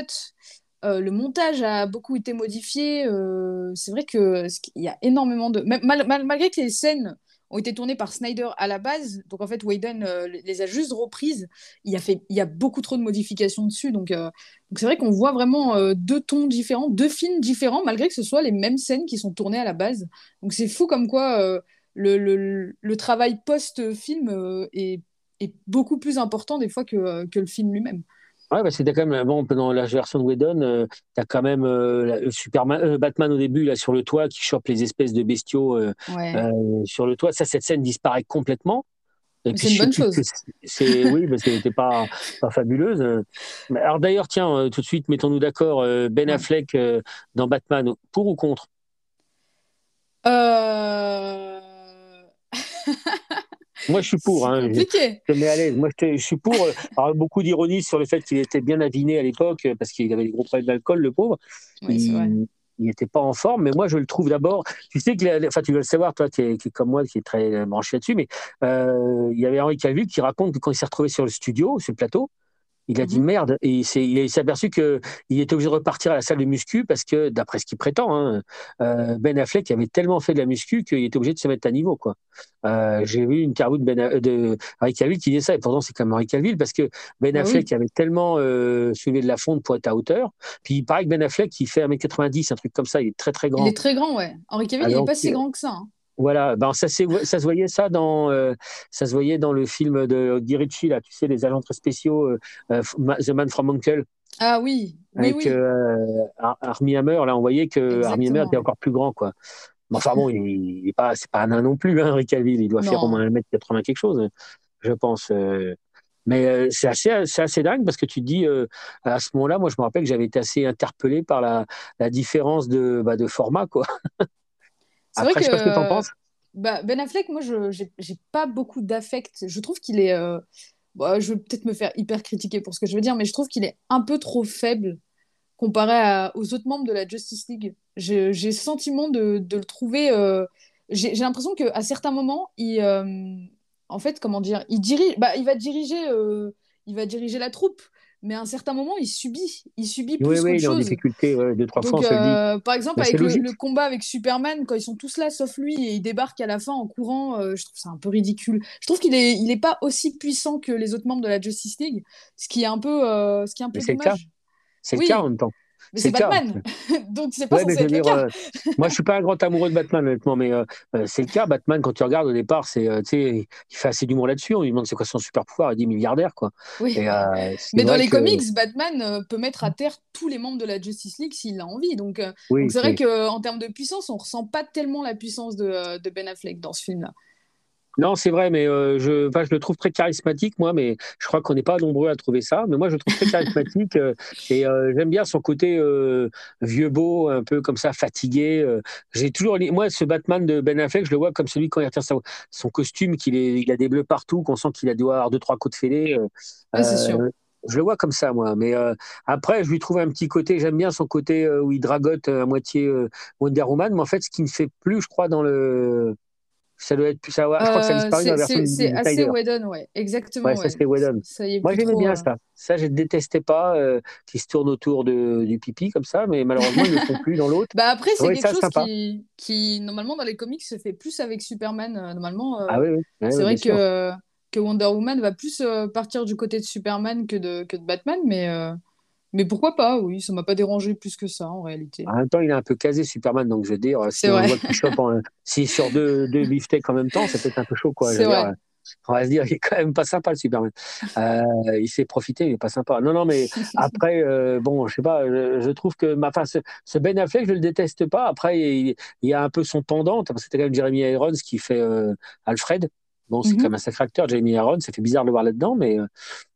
euh, le montage a beaucoup été modifié. euh, c'est vrai que ce qui- il y a énormément de. mal- mal- malgré que les scènes ont été tournées par Snyder à la base, donc en fait Whedon euh, les a juste reprises. Il y a fait, il y a beaucoup trop de modifications dessus. Donc euh, c'est vrai qu'on voit vraiment euh, deux tons différents, deux films différents, malgré que ce soit les mêmes scènes qui sont tournées à la base. Donc c'est fou comme quoi le, travail post-film est, beaucoup plus important des fois que le film lui-même. Ouais, parce que t'as quand même, bon, dans la version de Whedon, tu as quand même euh, le Superman, euh, Batman au début, là, sur le toit, qui chope les espèces de bestiaux euh, Ouais. euh, sur le toit. Ça, cette scène disparaît complètement. C'est une bonne chose. c'est, oui, parce qu'elle n'était pas, pas fabuleuse. Euh, Alors d'ailleurs, tiens, euh, tout de suite, mettons-nous d'accord. euh, Ben. Affleck euh, dans Batman, pour ou contre? Euh... Moi, je suis pour. Hein, je, compliqué. je mets à l'aise. Moi, je, suis pour. euh, Alors, beaucoup d'ironie sur le fait qu'il était bien aviné à l'époque, euh, parce qu'il avait des gros problèmes d'alcool, le pauvre. Oui, c'est vrai. il n'était pas en forme, mais moi je le trouve d'abord. Tu sais que, enfin tu dois le savoir, toi qui es, qui comme moi, qui est très branché là-dessus, mais euh, il y avait Henri Cavill qui raconte que quand il s'est retrouvé sur le studio, sur le plateau, il a dit Mhm. merde et il s'est aperçu que il était obligé de repartir à la salle de muscu parce que d'après ce qu'il prétend, hein, euh, Ben Affleck avait tellement fait de la muscu qu'il était obligé de se mettre à niveau quoi. Euh, J'ai vu une interview de, ben, A- de Cavill qui disait ça et pourtant c'est comme Henri Cavill parce que Ben Bah oui. Affleck avait tellement euh, soulevé de la fonte pour être à hauteur. Puis il paraît que Ben Affleck il fait 1m90, un truc comme ça, il est très très grand. Il est très grand, ouais. Henri Cavill, il n'est pas si grand que ça. hein. Voilà, ben ça, se voyait ça dans euh, ça se voyait dans le film de Guy Ritchie là, tu sais les agents très spéciaux euh, euh, The Man from Uncle Ah oui, oui, avec oui. euh, Ar- Armie Hammer là on voyait que Exactement, Armie Hammer était encore plus grand quoi. Mais enfin bon, il, il est pas c'est pas un nain non plus hein, Henry Cavill, il doit faire au moins 1m80 quelque chose je pense mais c'est assez c'est assez dingue parce que tu te dis euh, à ce moment-là, moi je me rappelle que j'avais été assez interpellé par la, la différence de bah, de format quoi. C'est vrai Après je sais pas ce que t'en que penses. bah, Ben Affleck, moi, je j'ai pas beaucoup d'affect. Je trouve qu'il est. euh, bah, je vais peut-être me faire hyper critiquer pour ce que je veux dire, mais je trouve qu'il est un peu trop faible comparé à- aux autres membres de la Justice League. J'ai le sentiment de, de le trouver. euh, j'ai l'impression qu'à certains moments, il, euh, en fait, comment dire, il dirige, bah, il va diriger, il va diriger la troupe, mais à un certain moment, il subit, il subit plus Oui, oui, il est en difficulté, ouais, deux, trois Donc, dit. euh, par exemple, avec le, combat avec Superman, quand ils sont tous là, sauf lui, et il débarque à la fin en courant, euh, je trouve ça un peu ridicule. Je trouve qu'il est, il est pas aussi puissant que les autres membres de la Justice League, ce qui est un peu, euh, ce qui est un peu Mais c'est le cas. dommage. C'est Oui. le cas en même temps. Mais C'est. Batman, donc c'est pas Ouais, censé le cas. euh, moi je suis pas un grand amoureux de Batman honnêtement, mais euh, euh, c'est le cas. Batman, quand tu regardes au départ, c'est, tu sais, il fait assez d'humour là-dessus. On lui demande c'est quoi son super pouvoir, il dit milliardaire quoi. Oui. Et, c'est Mais dans les que- comics, Batman peut mettre à terre tous les membres de la Justice League s'il a envie. Donc, oui, c'est vrai qu'en termes de puissance, on ressent pas tellement la puissance de, de Ben Affleck dans ce film-là. Non, c'est vrai, mais euh, je, enfin, je le trouve très charismatique, moi, mais je crois qu'on n'est pas nombreux à trouver ça. Mais moi, je le trouve très charismatique euh, et euh, j'aime bien son côté euh, vieux beau, un peu comme ça, fatigué. euh. J'ai toujours, moi, ce Batman de Ben Affleck, je le vois comme celui quand il retire sa- son costume, qu'il est, il a des bleus partout, qu'on sent qu'il a dû avoir deux trois côtes fêlées. euh, Ouais, c'est sûr. Je le vois comme ça, moi. Mais euh, après, je lui trouve un petit côté. J'aime bien son côté euh, où il dragote euh, à moitié euh, Wonder Woman. Mais en fait, ce qui ne fait plus, je crois, dans le. Ça doit être plus. Ça, je crois que ça a Euh, disparu dans la c'est version c'est- c'est assez. Whedon, ouais, exactement. Ouais, ça, c'était Whedon. Ça y est Moi, j'aimais bien euh, ça. Ça, je ne détestais pas euh, qu'ils se tournent autour de, du pipi comme ça, mais malheureusement, ils ne le font plus dans l'autre. Bah après, c'est Ouais, quelque ça, chose qui, qui, normalement, dans les comics, se fait plus avec Superman. Euh, Normalement, euh, Ah oui, oui. Ouais, c'est vrai que, que Wonder Woman va plus partir du côté de Superman que de, que de Batman, mais, mais pourquoi pas, oui, ça m'a pas dérangé plus que ça, en réalité. En même temps, il est un peu casé, Superman, donc je veux dire, si C'est on voit chope en, si sur deux, deux beefsteaks en même temps, c'est peut-être un peu chaud, quoi. Je C'est veux dire, vrai. euh, on va se dire, il est quand même pas sympa, le Superman. Euh, il s'est profité, il est pas sympa. Non, non, mais après, euh, bon, je sais pas, je, je trouve que, ma, enfin, ce, ce Ben Affleck, je le déteste pas. Après, il, il y a un peu son pendant, parce que c'était quand même Jeremy Irons qui fait euh, Alfred. Bon, c'est quand même un sacré acteur, Jeremy Irons. Ça fait bizarre de le voir là-dedans, mais euh,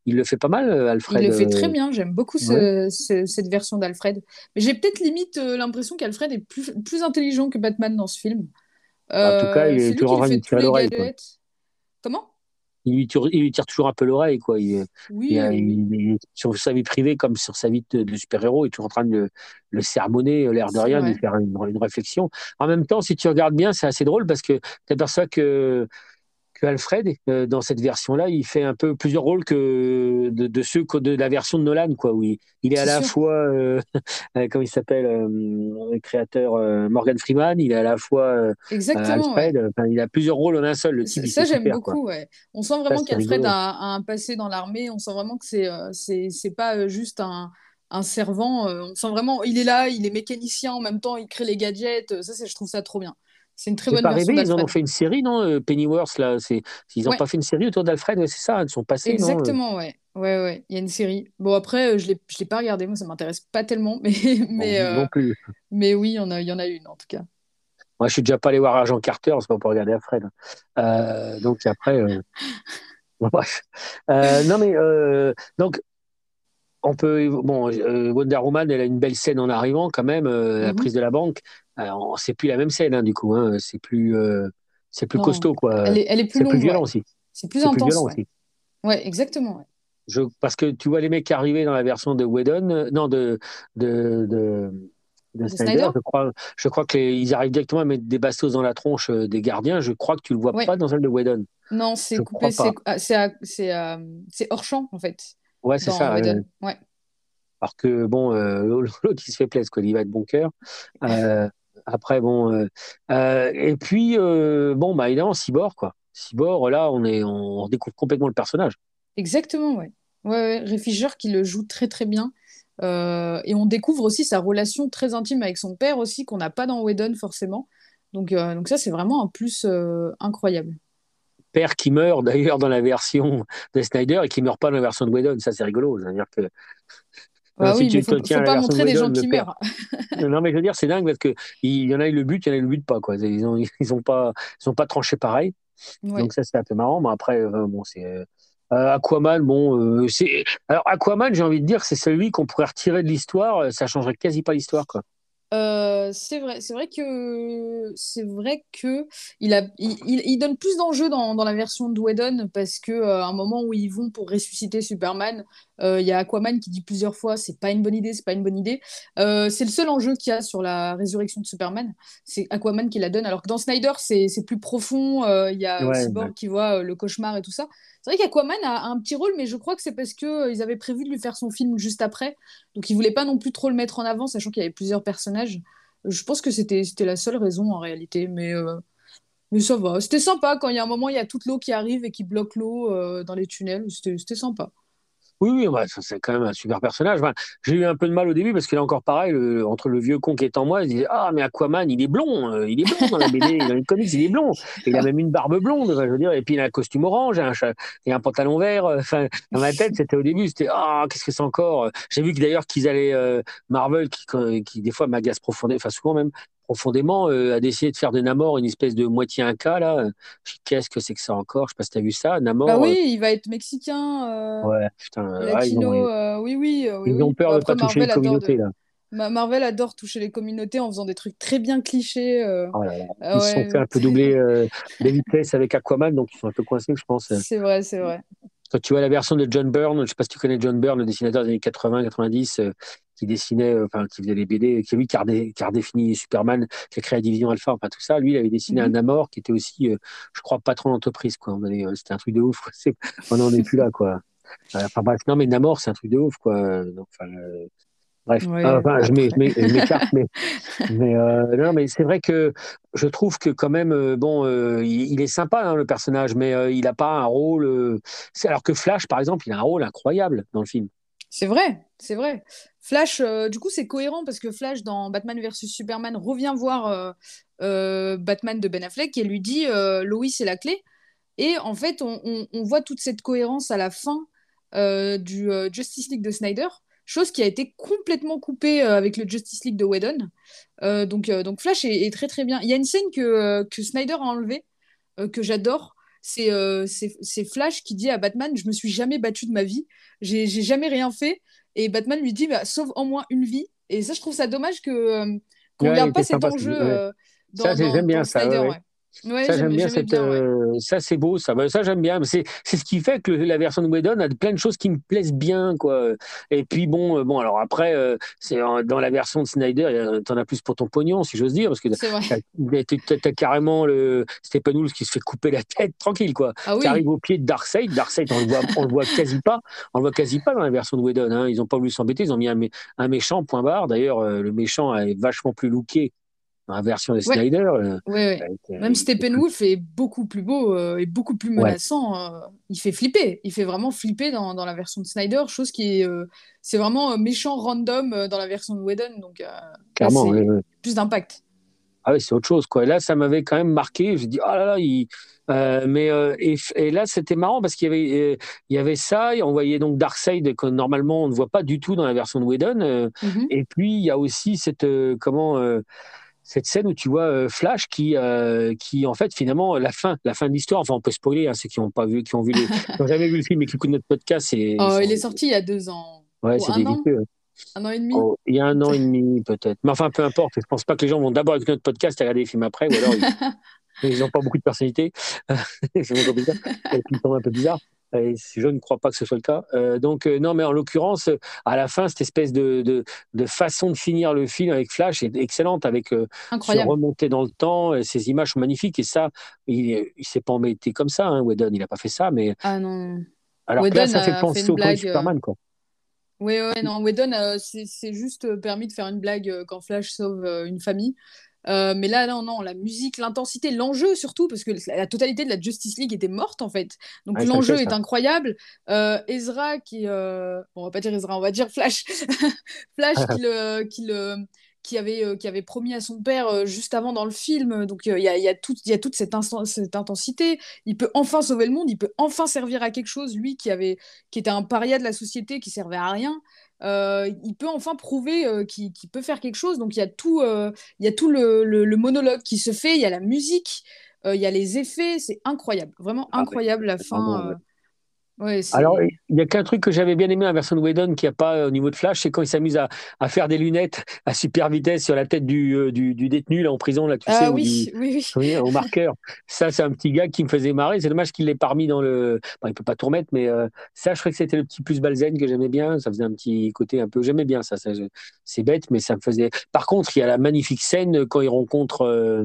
il le fait pas mal, euh, Alfred. Il le fait euh, très bien, j'aime beaucoup ce- ce- cette version d'Alfred. Mais j'ai peut-être limite l'impression qu'Alfred est plus, plus intelligent que Batman dans ce film. En tout cas, il est toujours en les l'oreille. Comment? Il lui, tire, il lui tire toujours un peu l'oreille. quoi. Il, Oui, oui, sur sa vie privée comme sur sa vie de, de super-héros, il est toujours en train de le, le sermonner, l'air de rien, de lui faire une, une réflexion. En même temps, si tu regardes bien, c'est assez drôle parce que tu aperçois que, que Alfred, euh, dans cette version-là, il fait un peu plusieurs rôles que de, de ceux que de la version de Nolan, quoi, où il, il est à la fois, euh, euh, comment il s'appelle, euh, le créateur euh, Morgan Freeman, il est à la fois ouais. Alfred, enfin, il a plusieurs rôles en un seul, le type, Ça, j'aime beaucoup, ouais. On sent vraiment qu'Alfred a, a un passé dans l'armée. On sent vraiment que c'est c'est pas juste un, un servant. euh, on sent vraiment, il est là, il est mécanicien en même temps, il crée les gadgets. euh, Ça, je trouve ça trop bien. C'est une très bonne pas version rêvé, ils en ont fait une série, non euh, Pennyworth, là, ils n'ont Ouais. pas fait une série autour d'Alfred, c'est ça, ils sont passés, non euh Exactement, ouais. Ouais, ouais. Il y a une série. Bon, après, euh, je je l'ai pas regardé, moi, ça m'intéresse pas tellement, mais, mais, Non, euh, non plus. mais oui, il y en a, il y en a une, en tout cas. Moi, je suis déjà pas allé voir Agent Carter, c'est pas pour regarder Alfred. Euh, donc après, euh, bon, bref. Non mais donc on peut bon euh, Wonder Woman, elle a une belle scène en arrivant quand même, euh, la Mhm. prise de la banque. Alors, c'est plus la même scène hein, du coup, hein, c'est plus euh, c'est plus Non, costaud quoi. Elle est, elle est plus C'est longue, plus violent ouais. aussi. C'est plus plus intense, violent ouais. aussi. Ouais, exactement, ouais. Je, parce que tu vois les mecs arriver dans la version de Whedon, euh, non de de de, de De Snyder, Snyder je crois, je crois qu'ils arrivent directement à mettre des bastos dans la tronche euh, des gardiens. Je crois que tu le vois pas dans celle de Whedon. Non, c'est Je coupé, c'est ah, c'est hors champ, en fait, Ouais, c'est ça. Whedon. Ouais. alors que bon, euh, l'autre il se fait plaisir, quoi. Il va être bon cœur. Euh, après bon, euh, euh, et puis euh, bon, bah évidemment Cyborg quoi. Cyborg, là, on est, on découvre complètement le personnage. Exactement, ouais. Ouais, ouais. Fisher qui le joue très très bien. Euh, et on découvre aussi sa relation très intime avec son père aussi, qu'on n'a pas dans Whedon forcément. Donc, euh, donc ça, c'est vraiment un plus euh, incroyable. Père qui meurt d'ailleurs dans la version de Snyder et qui meurt pas dans la version de Whedon, ça c'est rigolo. C'est-à-dire que Ah si oui, tu mais faut, faut pas montrer des gens qui meurent. Non mais je veux dire c'est dingue parce que il y en a eu le but, il y en a eu le but pas quoi. Ils ont ils ont pas ils ont pas tranché pareil. Ouais. Donc ça c'est un peu marrant. Mais après euh, bon c'est euh, euh, Aquaman bon euh, c'est alors Aquaman j'ai envie de dire c'est celui qu'on pourrait retirer de l'histoire. euh, Ça changerait quasi pas l'histoire quoi. Euh, c'est vrai, c'est vrai que c'est vrai que il a, il, il- il donne plus d'enjeux dans, dans la version de Whedon parce que euh, à un moment où ils vont pour ressusciter Superman, euh, il y a Aquaman qui dit plusieurs fois c'est pas une bonne idée, c'est pas une bonne idée. C'est le seul enjeu qu'il y a sur la résurrection de Superman, c'est Aquaman qui la donne. Alors que dans Snyder c'est c'est plus profond, il y a Ouais, Cyborg ouais. qui voit le cauchemar et tout ça. C'est vrai qu'Aquaman a, a un petit rôle, mais je crois que c'est parce que ils avaient prévu de lui faire son film juste après. Donc ils voulaient pas non plus trop le mettre en avant, sachant qu'il y avait plusieurs personnages. Je pense que c'était la seule raison en réalité, mais, euh, mais ça va. C'était sympa quand il y a un moment, il y a toute l'eau qui arrive et qui bloque l'eau euh, dans les tunnels. C'était sympa. Oui, oui, ça, c'est quand même un super personnage. J'ai eu un peu de mal au début parce qu'il est encore pareil, entre le vieux con qui est en moi, il disait Ah, mais Aquaman, il est blond, euh, il est blond dans la BD, dans les comics, il est blond. Il a même une barbe blonde, je veux dire, et puis il a un costume orange, un, et un pantalon vert. euh, dans ma tête, c'était au début, c'était Ah, qu'est-ce que c'est encore J'ai vu que d'ailleurs qu'ils allaient, euh, Marvel, qui, qui des fois m'agace profondément, enfin souvent même profondément, euh, a décidé de faire de Namor une espèce de moitié inca, là. Qu'est-ce que c'est que ça encore? Je sais pas si t'as vu ça, Namor. Bah euh, oui, il va être mexicain, euh, Ouais, putain, euh, ouais, ils latino. ont, euh, oui, oui, euh, oui, ils ont oui. peur Bon, de pas toucher les Marvel adore de- communautés, là. Ma- Marvel adore toucher les communautés en faisant des trucs très bien clichés. euh. Oh là là. Ah Ils sont fait un peu doubler euh, de vitesse avec Aquaman, donc ils sont un peu coincés, je pense. c'est vrai, c'est vrai. Quand tu vois la version de John Byrne, je sais pas si tu connais John Byrne, le dessinateur des années 80-90, euh, qui dessinait, euh, enfin, qui faisait les BD, qui lui, qui a, redéfini Superman, qui a créé la division Alpha, enfin tout ça. Lui, il avait dessiné un Mhm. Namor qui était aussi, euh, je crois, patron d'entreprise, quoi. Euh, C'était un truc de ouf. On n'en est plus là, quoi. Enfin bref, non, mais Namor, c'est un truc de ouf, quoi. Donc, enfin, euh, bref, Ouais, Ah, enfin, je m'écarte, mais, mais euh, non, mais c'est vrai que je trouve que quand même, euh, bon, euh, il, il est sympa hein, le personnage, mais il n'a pas un rôle. alors que Flash, par exemple, il a un rôle incroyable dans le film. C'est vrai, c'est vrai. Flash, euh, du coup, c'est cohérent parce que Flash, dans Batman vs Superman, revient voir euh, euh, Batman de Ben Affleck et lui dit Lois est la clé. Et en fait, on, voit toute cette cohérence à la fin du Justice League de Snyder, chose qui a été complètement coupée avec le Justice League de Whedon. Donc, donc Flash est, est très très bien. Il y a une scène que, que Snyder a enlevée, que j'adore. C'est euh, c'est- Flash qui dit à Batman Je me suis jamais battu de ma vie, j'ai jamais rien fait. Et Batman lui dit bah, Sauve en moins une vie. Et ça, je trouve ça dommage que euh, qu'on Ouais, regarde il pas cet enjeu ouais. euh, Ça, dans, dans- j'aime bien dans ça, Snyder. ouais, ouais. Ça, j'aime bien j'aimais cette. bien, ouais. euh, ça, c'est beau, ça. Bah, Ça, j'aime bien. C'est c'est ce qui fait que le- la version de Whedon a plein de choses qui me plaisent bien, quoi. Et puis, bon, euh, bon alors après, euh, c'est dans la version de Snyder, t'en as plus pour ton pognon, si j'ose dire, parce que C'est vrai. t'as t'as carrément le Steppenwolf qui se fait couper la tête tranquille, quoi. Ah oui. qui arrive au pied de Darkseid. Darkseid, on le voit, on le voit quasi pas. On le voit quasi pas dans la version de Whedon. Hein. Ils n'ont pas voulu s'embêter. Ils ont mis un, mé- un méchant, point barre. D'ailleurs, euh, le méchant est vachement plus looké dans la version de. Snyder. euh, Ouais, ouais. avec, euh, Même Steppenwolf est beaucoup plus beau euh, et beaucoup plus menaçant. euh, il fait flipper. Il fait vraiment flipper dans, dans la version de Snyder, chose qui est. euh, c'est vraiment euh, méchant random euh, dans la version de Whedon, donc euh, clairement. plus d'impact. Ah oui, c'est autre chose. Quoi. Et là, ça m'avait quand même marqué. J'ai dit, oh là là, il... euh, mais euh, et, et là, c'était marrant parce qu'il y avait, euh, il y avait ça. Et on voyait donc Darkseid que normalement on ne voit pas du tout dans la version de Whedon. euh, Mhm. Et puis, il y a aussi cette, euh, comment, euh, cette scène où tu vois euh, Flash qui, euh, qui, en fait, finalement, la fin, la fin de l'histoire, enfin, on peut spoiler, hein, ceux qui n'ont pas vu, qui ont, vu les, qui ont jamais vu le film et qui écoutent notre podcast, c'est. Oh, il est sorti il y a deux ans. Ouais, ou c'est délicieux. Un an et demi. Oh, il y a un an et demi, peut-être. Mais enfin, peu importe. Je pense pas que les gens vont d'abord écouter notre podcast et regarder les films après, ou alors ils- n'ont pas beaucoup de personnalité. c'est bizarre. Et puis, ils sont un peu bizarres. Et je ne crois pas que ce soit le cas. Euh, donc, euh, non, mais en l'occurrence, à la fin, cette espèce de, de, de façon de finir le film avec Flash est excellente, avec euh, se remonter dans le temps. et Ces images sont magnifiques. Et ça, il ne s'est pas embêté comme ça, hein, Whedon. Il n'a pas fait ça. Mais Ah non. alors que là, ça fait penser fait au blague, euh, Superman. Quoi. Ouais, ouais, non, Whedon, euh, c'est juste euh, permis de faire une blague euh, quand Flash sauve euh, une famille. Euh, mais là, non, non, la musique, l'intensité, l'enjeu surtout, parce que la, totalité de la Justice League était morte en fait. Donc l'enjeu est incroyable. Euh, Ezra qui, euh, bon, on va pas dire Ezra, on va dire Flash, Flash qui le, qui le, qui avait, euh, qui avait promis à son père juste avant dans le film. Donc il y a, y a tout- y a toute cette, cette intensité. Il peut enfin sauver le monde, il peut enfin servir à quelque chose, lui qui avait, qui était un paria de la société, qui servait à rien. Euh, il peut enfin prouver euh, qu'il peut faire quelque chose. Donc il y a tout, euh, il y a tout le, le- le monologue qui se fait, il y a la musique, il y a les effets, c'est incroyable, vraiment Ah, incroyable la fin. Ouais, Alors, il y a qu'un truc que j'avais bien aimé dans la version de Whedon qu'il n'y a pas euh, au niveau de Flash, c'est quand il s'amuse à, à faire des lunettes à super vitesse sur la tête du, euh, du, du détenu là, en prison, là, tu sais, ah ou oui, du- oui, oui. au marqueur. Ça, c'est un petit gars qui me faisait marrer. C'est dommage qu'il l'ait pas remis dans le. Bon, il peut pas tout remettre, mais euh, ça, je crois que c'était le petit plus balzen que j'aimais bien. Ça faisait un petit côté un peu. J'aimais bien ça. ça je- C'est bête, mais ça me faisait. Par contre, il y a la magnifique scène quand il rencontre. euh,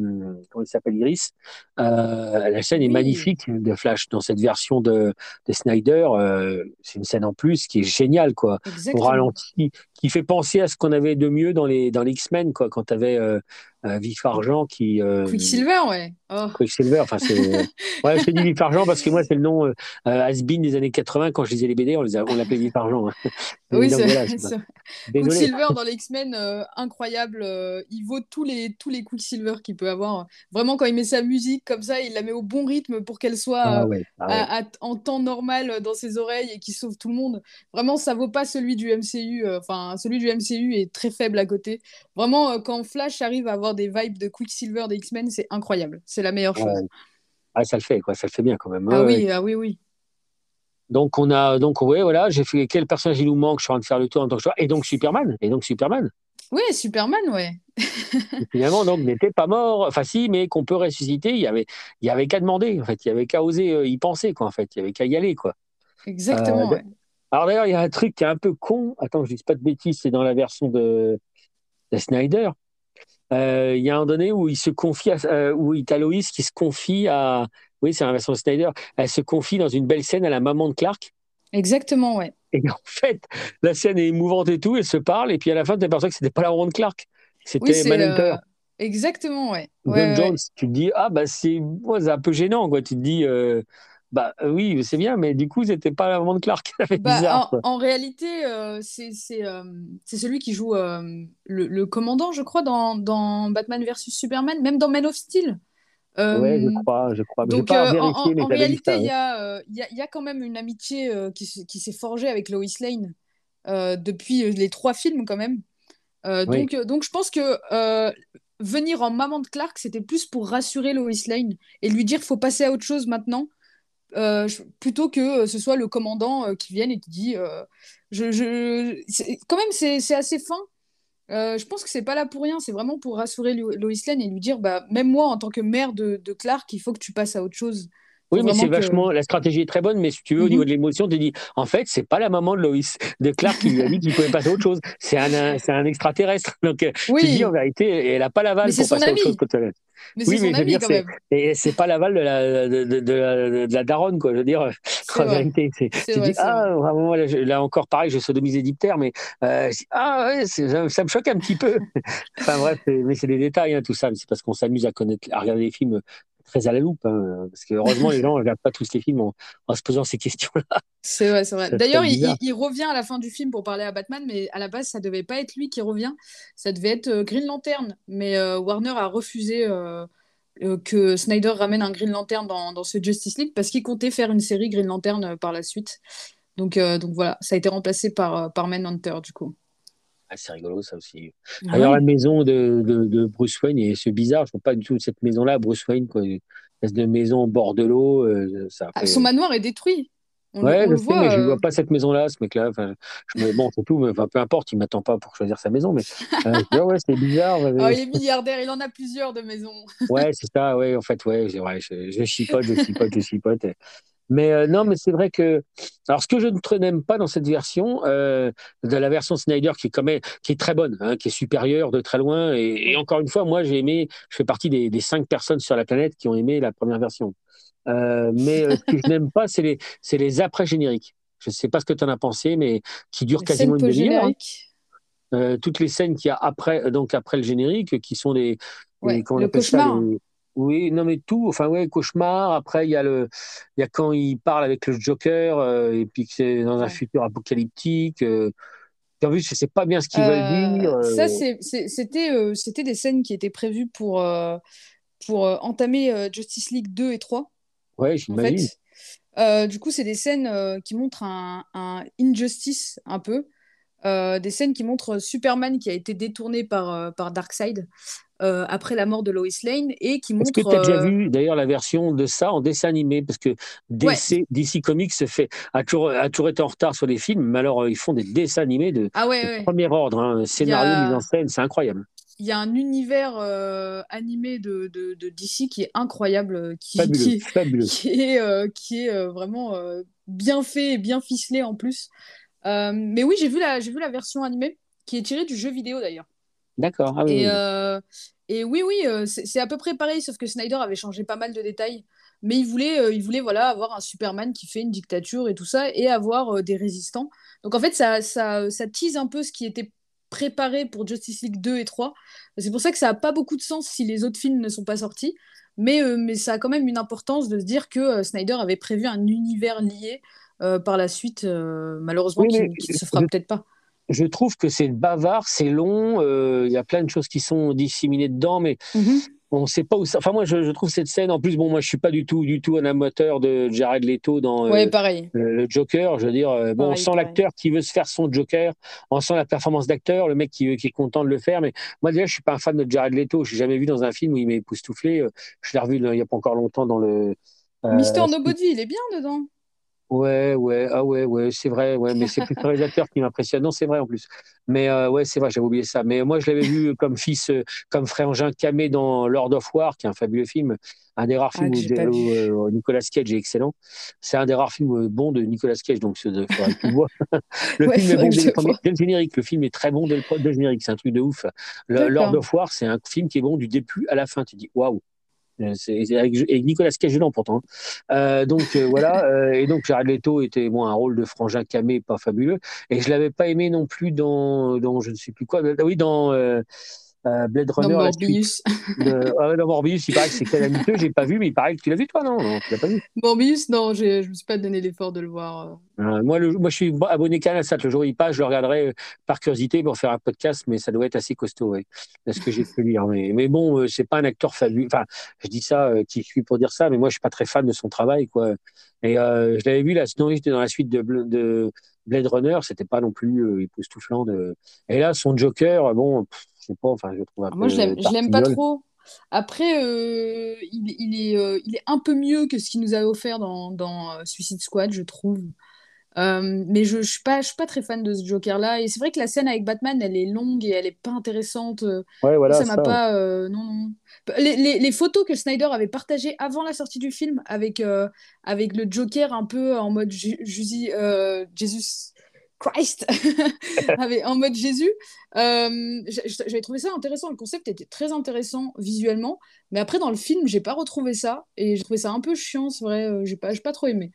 comment il s'appelle Iris Euh, La scène est magnifique de Flash dans cette version de, de Snyder. Euh, c'est une scène en plus qui est géniale, quoi Exactement. ralenti, qui fait penser à ce qu'on avait de mieux dans les, dans les X-Men, quoi, quand tu avais euh, euh, Vif Argent qui. euh, Quicksilver, ouais. Oh. Quicksilver, enfin c'est. ouais, je te dis Vif Argent parce que moi c'est le nom euh, has-been des années 80 quand je lisais les BD, on les a- on l'appelait Vif Argent. hein. Oui, c'est voilà. Quicksilver dans les X-Men, euh, incroyable. euh, il vaut tous les, tous les Quicksilver qu'il peut avoir. Vraiment, quand il met sa musique comme ça, il la met au bon rythme pour qu'elle soit Ah euh, ouais, ah ouais. à- à- en temps normal euh, dans ses oreilles et qui sauve tout le monde. Vraiment, ça vaut pas celui du MCU. euh, Enfin, celui du MCU est très faible à côté. Vraiment, euh, quand Flash arrive à avoir des vibes de Quicksilver des X-Men, c'est incroyable. C'est la meilleure chose. Ouais. Ah, ça le fait, quoi, ça le fait bien quand même. Ah Ouais, oui, ah oui, oui. Donc on a, donc ouais, voilà, j'ai fait quel personnage il nous manque, je suis en train de faire le tour en tant que choix. Et donc Superman, et donc Superman, Oui, Superman, ouais. finalement donc n'était pas mort, enfin si, mais qu'on peut ressusciter. Il y avait, il y avait qu'à demander, en fait, il y avait qu'à oser euh, y penser, quoi, en fait, il y avait qu'à y aller, quoi. Exactement, Euh, ouais. Alors d'ailleurs, il y a un truc qui est un peu con. Attends, je dise pas de bêtises, c'est dans la version de, de Snyder. Euh, il y a un donné où il se confie, à, euh, où il Loïs qui se confie à, oui, c'est la version de Snyder. Elle se confie dans une belle scène à la maman de Clark. Exactement, ouais. Et en fait, la scène est émouvante et tout, elle se parle, et puis à la fin, tu t'aperçois que c'était pas la maman de Clark, c'était Oui, c'est Manhunter. euh, exactement, ouais. John Ouais, Jones. Tu te dis, ah bah c'est ouais, c'est un peu gênant, quoi. Tu te dis, euh, bah euh, oui, c'est bien, mais du coup, c'était pas la maman de Clark. Bah, bizarre. en, réalité, euh, c'est euh, celui qui joue euh, le, le commandant, je crois, dans, dans Batman versus Superman, même dans Man of Steel. Euh, Ouais, je crois, je crois. Donc, pas en, vérifié, en- en réalité, il y, y, y a quand même une amitié qui, qui s'est forgée avec Lois Lane depuis les trois films, quand même. Oui. donc, donc, je pense que venir en maman de Clark, c'était plus pour rassurer Lois Lane et lui dire faut passer à autre chose maintenant, euh, plutôt que euh, ce soit le commandant euh, qui vienne et qui dit je, quand même c'est assez fin je pense que c'est pas là pour rien, c'est vraiment pour rassurer Lo- Lois Lane et lui dire, bah, même moi, en tant que mère de, de Clark, il faut que tu passes à autre chose. Oui, mais c'est que- vachement. La stratégie est très bonne, mais si tu veux, au Mhm. niveau de l'émotion, tu te dis, en fait, c'est pas la maman de Loïs, de Clark qui lui a dit qu'il pouvait passer à autre chose. C'est un, c'est un extraterrestre. Donc, euh, tu te dis, Oui, en vérité, elle a pas l'aval pour passer à autre chose. quand elle- mais oui, mais je veux dire, c'est- même. Et c'est pas l'aval de la, de, de, de la, de la daronne, quoi. Je veux dire, en vérité, tu vrai, dis, ah, vraiment, là, je- là encore, pareil, j'ai sodomisé Diptère, mais euh, je dis, ah, ouais, ça, ça me choque un petit peu. enfin, bref, mais c'est des détails, hein, tout ça. mais C'est parce qu'on s'amuse à connaître, à regarder les films très à la loupe, hein, parce que heureusement, les gens ne regardent pas tous les films en, en se posant ces questions-là. C'est vrai, c'est vrai. D'ailleurs, il, bizarre. il- il revient à la fin du film pour parler à Batman, mais à la base, ça devait pas être lui qui revient, ça devait être euh, Green Lantern. Mais euh, Warner a refusé euh, que Snyder ramène un Green Lantern dans, dans ce Justice League parce qu'il comptait faire une série Green Lantern par la suite. Donc, donc voilà, ça a été remplacé par, par Manhunter du coup. Ah, c'est rigolo, ça aussi. Ah D'ailleurs, ouais. la maison de, de, de Bruce Wayne, et c'est bizarre, je ne vois pas du tout cette maison-là, Bruce Wayne, quoi. Une espèce de maison au bord de l'eau. euh, ça Ah, fait- son manoir est détruit. On, Ouais, je sais, voit. mais je ne euh, vois pas cette maison-là, ce mec-là. Je me... Bon, c'est tout, mais peu importe, il ne m'attend pas pour choisir sa maison, mais euh, je dis, ah ouais, c'est bizarre. ouais, ah, il est milliardaire, il en a plusieurs de maisons. Ouais, c'est ça, ouais, en fait, ouais, vrai, je, je chipote, je chipote, je chipote. Mais euh, non, mais c'est vrai que. Alors, ce que je ne n'aime pas dans cette version, euh, de la version Snyder, qui est quand même, qui est très bonne, hein, qui est supérieure de très loin, et, et encore une fois, moi, j'ai aimé, je fais partie des, des cinq personnes sur la planète qui ont aimé la première version. Euh, mais ce que je n'aime pas, c'est les, après-génériques. Je ne sais pas ce que tu en as pensé, mais qui durent quasiment une demi-heure. hein. toutes les scènes qu'il y a après, donc après le générique, qui sont des, Ouais, le ça, cauchemar. les- oui, non mais tout, enfin ouais, cauchemar. Après il y a le, il y a quand il parle avec le Joker euh, et puis que c'est dans un Ouais. futur apocalyptique. Euh, en plus, je sais pas bien ce qu'ils Euh, veulent dire. euh, Ça, c'est- c'est- c'était euh, c'était des scènes qui étaient prévues pour, euh, pour euh, entamer euh, Justice League 2 et 3, ouais, en j'imagine. fait. Euh, du coup, c'est des scènes euh, qui montrent un, un injustice un peu. Euh, des scènes qui montrent Superman qui a été détourné par, euh, par Darkseid euh, après la mort de Lois Lane et qui Est-ce que montre. tu as déjà euh, vu d'ailleurs la version de ça en dessin animé? Parce que DC, DC Comics se fait, a, toujours, a toujours été en retard sur les films, mais alors euh, ils font des dessins animés de, Ah ouais, de ouais. premier ordre, hein, scénario, a- mise en scène, c'est incroyable. Il y a un univers euh, animé de, de, de DC qui est incroyable, qui, Fabuleux, qui, fabuleux. qui est, euh, qui est euh, vraiment bien fait et bien ficelé en plus. Mais oui, j'ai vu la, j'ai vu la version animée qui est tirée du jeu vidéo d'ailleurs. D'accord. Ah oui, Et, et oui, oui, euh, c'est à peu près pareil, sauf que Snyder avait changé pas mal de détails. Mais il voulait, euh, il voulait voilà, avoir un Superman qui fait une dictature et tout ça, et avoir euh, des résistants. Donc en fait, ça, ça, ça tease un peu ce qui était préparé pour Justice League 2 et 3. C'est pour ça que ça n'a pas beaucoup de sens si les autres films ne sont pas sortis. Mais, mais ça a quand même une importance de se dire que Snyder avait prévu un univers lié par la suite, malheureusement, Oui, qui ne se fera peut-être pas. Je trouve que c'est bavard, c'est long, euh, il y a plein de choses qui sont disséminées dedans, mais on ne sait pas où ça. Enfin, moi, je, je trouve cette scène. En plus, bon, moi, je suis pas du tout, du tout un amateur de Jared Leto dans euh, pareil. le, le Joker. Je veux dire, euh, bon, on sent l'acteur qui veut se faire son Joker, on sent la performance d'acteur, le mec qui, qui est content de le faire. Mais moi, déjà, je suis pas un fan de Jared Leto. Je n'ai jamais vu dans un film où il m'a époustouflé. Je l'ai revu il n'y a pas encore longtemps dans le. Mister Nobody, il est bien dedans. Ouais, ouais, ah ouais, ouais, c'est vrai, ouais, mais c'est plus le réalisateur qui m'impressionne. Non, c'est vrai en plus. Mais euh, ouais, c'est vrai, j'avais oublié ça. Mais moi, je l'avais vu comme fils, euh, comme frangin camé dans Lord of War, qui est un fabuleux film, un des rares Ah, films où, euh, Nicolas Cage est excellent. C'est un des rares films euh, bons de Nicolas Cage, donc c'est de- faudrait que tu le vois. le Ouais, film est bon dès le, dès le générique. Le film est très bon dès le, dès le générique, c'est un truc de ouf. Le. Lord of War, c'est un film qui est bon du début à la fin. Tu dis waouh. Euh, C'est avec, et Nicolas Cage dedans pourtant. hein. Euh, donc euh, voilà, euh, et donc Jared Leto était bon un rôle de frangin camé pas fabuleux, et je l'avais pas aimé non plus dans, dans je ne sais plus quoi, Ah oui dans euh, Blade Dans Runner. la suite Morbius. de- ah dans Morbius, il paraît que c'est calamiteux, j'ai pas vu, mais il paraît que tu l'as vu toi non? Non, tu l'as pas vu. Morbius, non, je me suis pas donné l'effort de le voir. euh. Euh, moi, le, moi, je suis abonné Canalsat. Le jour où il passe, je le regarderai euh, par curiosité pour faire un podcast, mais ça doit être assez costaud, ouais, de ce que j'ai pu lire. Mais, mais bon, euh, c'est pas un acteur fabuleux. Enfin, je dis ça, qui suis pour dire ça, mais moi, je suis pas très fan de son travail, quoi. Et je l'avais vu là, sinon, j'étais dans la suite de, de Blade Runner, c'était pas non plus époustouflant. De... Et là, son Joker, bon, pff, sais pas, enfin, je trouve un moi, peu je l'aime, pas trop. Après, euh, il, il est, euh, il est un peu mieux que ce qu'il nous a offert dans, dans euh, Suicide Squad, je trouve. Euh, mais je, je suis suis pas très fan de ce Joker-là. Et c'est vrai que la scène avec Batman, elle est longue et elle est pas intéressante. Ouais, voilà, ça m'a pas. euh, non, non. Les, les- les photos que Snyder avait partagées avant la sortie du film avec, euh, avec le Joker un peu en mode Jesus Christ, en mode Jésus, euh, j'avais trouvé ça intéressant. Le concept était très intéressant visuellement. Mais après, dans le film, j'ai pas retrouvé ça. Et j'ai trouvé ça un peu chiant, c'est vrai. euh, J'ai pas, pas trop aimé.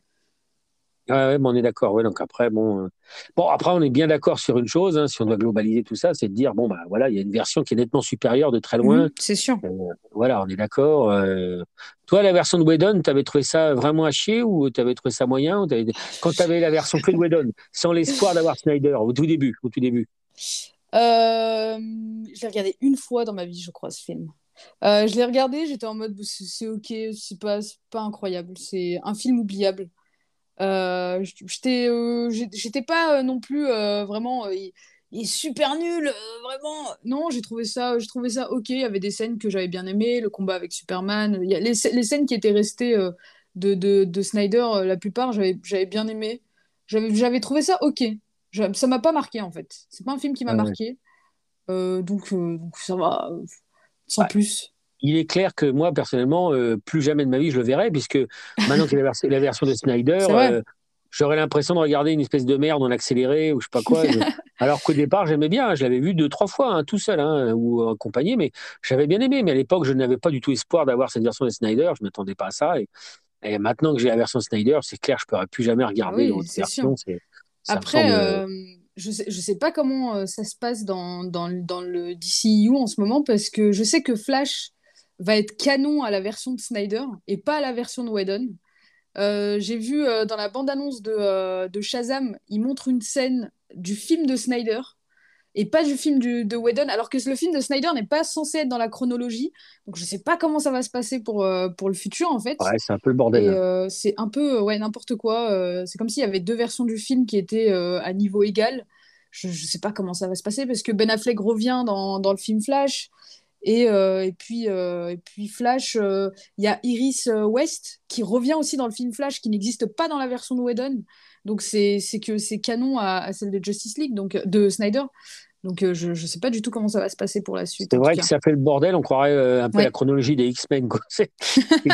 Ouais, on est d'accord. Ouais, donc après, bon, euh, bon, après, on est bien d'accord sur une chose, hein, si on doit globaliser tout ça, c'est de dire, bon, bah voilà, il y a une version qui est nettement supérieure de très loin. Mhm, c'est sûr. Euh, voilà, on est d'accord. Euh, toi, la version de Whedon, tu avais trouvé ça vraiment à chier ou tu avais trouvé ça moyen ou t'avais- Quand tu avais la version que de Whedon, sans l'espoir d'avoir Snyder, au tout début, au tout début? Je l'ai regardé une fois dans ma vie, je crois, ce film. Je l'ai regardé, j'étais en mode c'est ok, c'est pas, pas incroyable, c'est un film oubliable. Euh, j'étais euh, j'étais pas euh, non plus euh, vraiment il, il est super nul, vraiment. Non, j'ai trouvé ça, j'ai trouvé ça ok. Il y avait des scènes que j'avais bien aimées, le combat avec Superman, il y a les, les scènes qui étaient restées de, de, de Snyder, la plupart j'avais j'avais bien aimé. J'avais j'avais trouvé ça ok. Ça m'a pas marqué en fait. C'est pas un film qui m'a Ah marqué. Donc, donc ça va, sans Ouais. plus. Il est clair que moi, personnellement, euh, plus jamais de ma vie je le verrai, puisque maintenant qu'il y a la, vers- la version de Snyder, euh, j'aurais l'impression de regarder une espèce de merde en accéléré ou je sais pas quoi. je- Alors qu'au départ, j'aimais bien, hein, je l'avais vu deux, trois fois, hein, tout seul hein, ou accompagné, mais j'avais bien aimé. Mais à l'époque, je n'avais pas du tout espoir d'avoir cette version de Snyder, je ne m'attendais pas à ça. Et, et maintenant que j'ai la version Snyder, c'est clair, je ne pourrais plus jamais regarder oui, version. Après, euh, euh, je sais, je sais pas comment euh, ça se passe dans, dans, dans le DCU en ce moment parce que je sais que Flash va être canon à la version de Snyder et pas à la version de Whedon. Euh, j'ai vu euh, dans la bande-annonce de, euh, de Shazam, il montre une scène du film de Snyder et pas du film du- de Whedon, alors que le film de Snyder n'est pas censé être dans la chronologie. Donc je sais pas comment ça va se passer pour, pour le futur en fait. ouais, c'est un peu le bordel. Hein. c'est un peu ouais, n'importe quoi. c'est comme s'il y avait deux versions du film qui étaient à niveau égal. Je ne sais pas comment ça va se passer parce que Ben Affleck revient dans, dans le film Flash. Et, euh, et, puis, euh, puis Flash, euh, il y a Iris West qui revient aussi dans le film Flash qui n'existe pas dans la version de Whedon. Donc c'est que c'est canon à, à celle de Justice League, donc de Snyder. Donc euh, je ne sais pas du tout comment ça va se passer pour la suite. C'est vrai que ça fait le bordel, on croirait euh, un peu Ouais. la chronologie des X-Men. C'est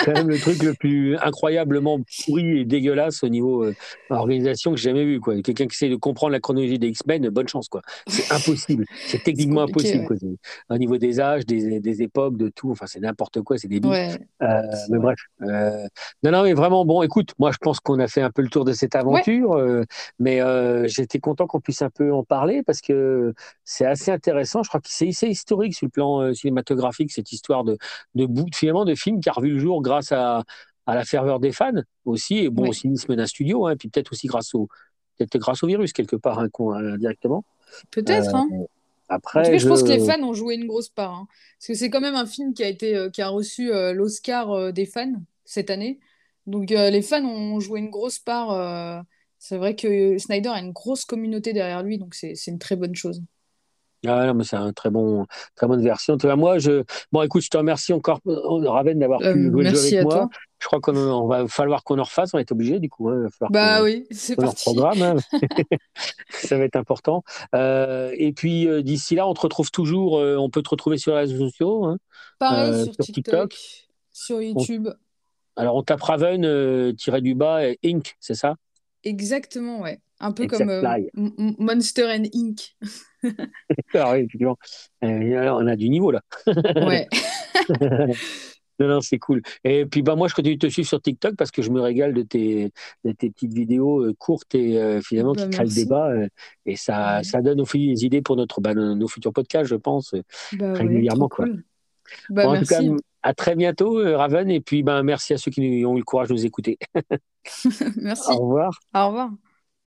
quand même le truc le plus incroyablement pourri et dégueulasse au niveau euh, organisation que j'ai jamais vu. Quelqu'un qui essaie de comprendre la chronologie des X-Men, bonne chance. quoi. C'est impossible. C'est techniquement impossible. ouais. quoi. C'est- Au niveau des âges, des, des époques, de tout, enfin c'est n'importe quoi, c'est débile. Ouais, Euh, mais bref. Non, non, mais vraiment, bon, écoute, moi je pense qu'on a fait un peu le tour de cette aventure, mais j'étais content qu'on puisse un peu en parler parce que c'est assez intéressant. Je crois que c'est historique sur le plan euh, cinématographique, cette histoire de, de bout, finalement, de film qui a revu le jour grâce à, à la ferveur des fans aussi, et bon, au cynisme d'un studio, hein, puis peut-être aussi grâce au, peut-être grâce au virus quelque part, hein, qu'on- indirectement. Peut-être, Euh, hein. Après, En tout cas, je pense que les fans ont joué une grosse part. hein. Parce que c'est quand même un film qui a, été, euh, qui a reçu euh, l'Oscar euh, des fans cette année. Donc euh, les fans ont joué une grosse part. euh, C'est vrai que Snyder a une grosse communauté derrière lui, donc c'est une très bonne chose. Ah non, mais c'est un très bon, très bonne version. Cas, moi, je, bon, écoute, je te remercie encore, euh, Raven, d'avoir Euh, pu jouer avec moi. toi. Je crois qu'on va falloir qu'on en refasse. On être obligé, du coup. hein. Il va falloir Bah oui, c'est parti. reprogramme. hein. Ça va être important. Euh, et puis, euh, d'ici là, on te retrouve toujours. on peut te retrouver sur les réseaux sociaux. hein. Pareil sur sur TikTok, TikTok. sur YouTube. Alors, on tape Raven, tiré du bas, Inc., c'est ça? Exactement, ouais. Un peu Except comme Monster and Inc. Ah oui, effectivement. Euh, alors, on a du niveau, là. Ouais. Non, non, c'est cool. Et puis, bah, moi, je continue de te suivre sur TikTok parce que je me régale de tes, de tes petites vidéos euh, courtes et euh, finalement Bah, qui créent le débat. euh, et ça, Ouais. ça donne aussi des idées pour notre, bah, nos, futurs podcasts, je pense, Bah ouais, régulièrement. trop quoi. cool. Bah Bon, en tout cas, à très bientôt, Raven. Et puis, ben, merci à ceux qui ont eu le courage de nous écouter. Merci. Au revoir. Au revoir.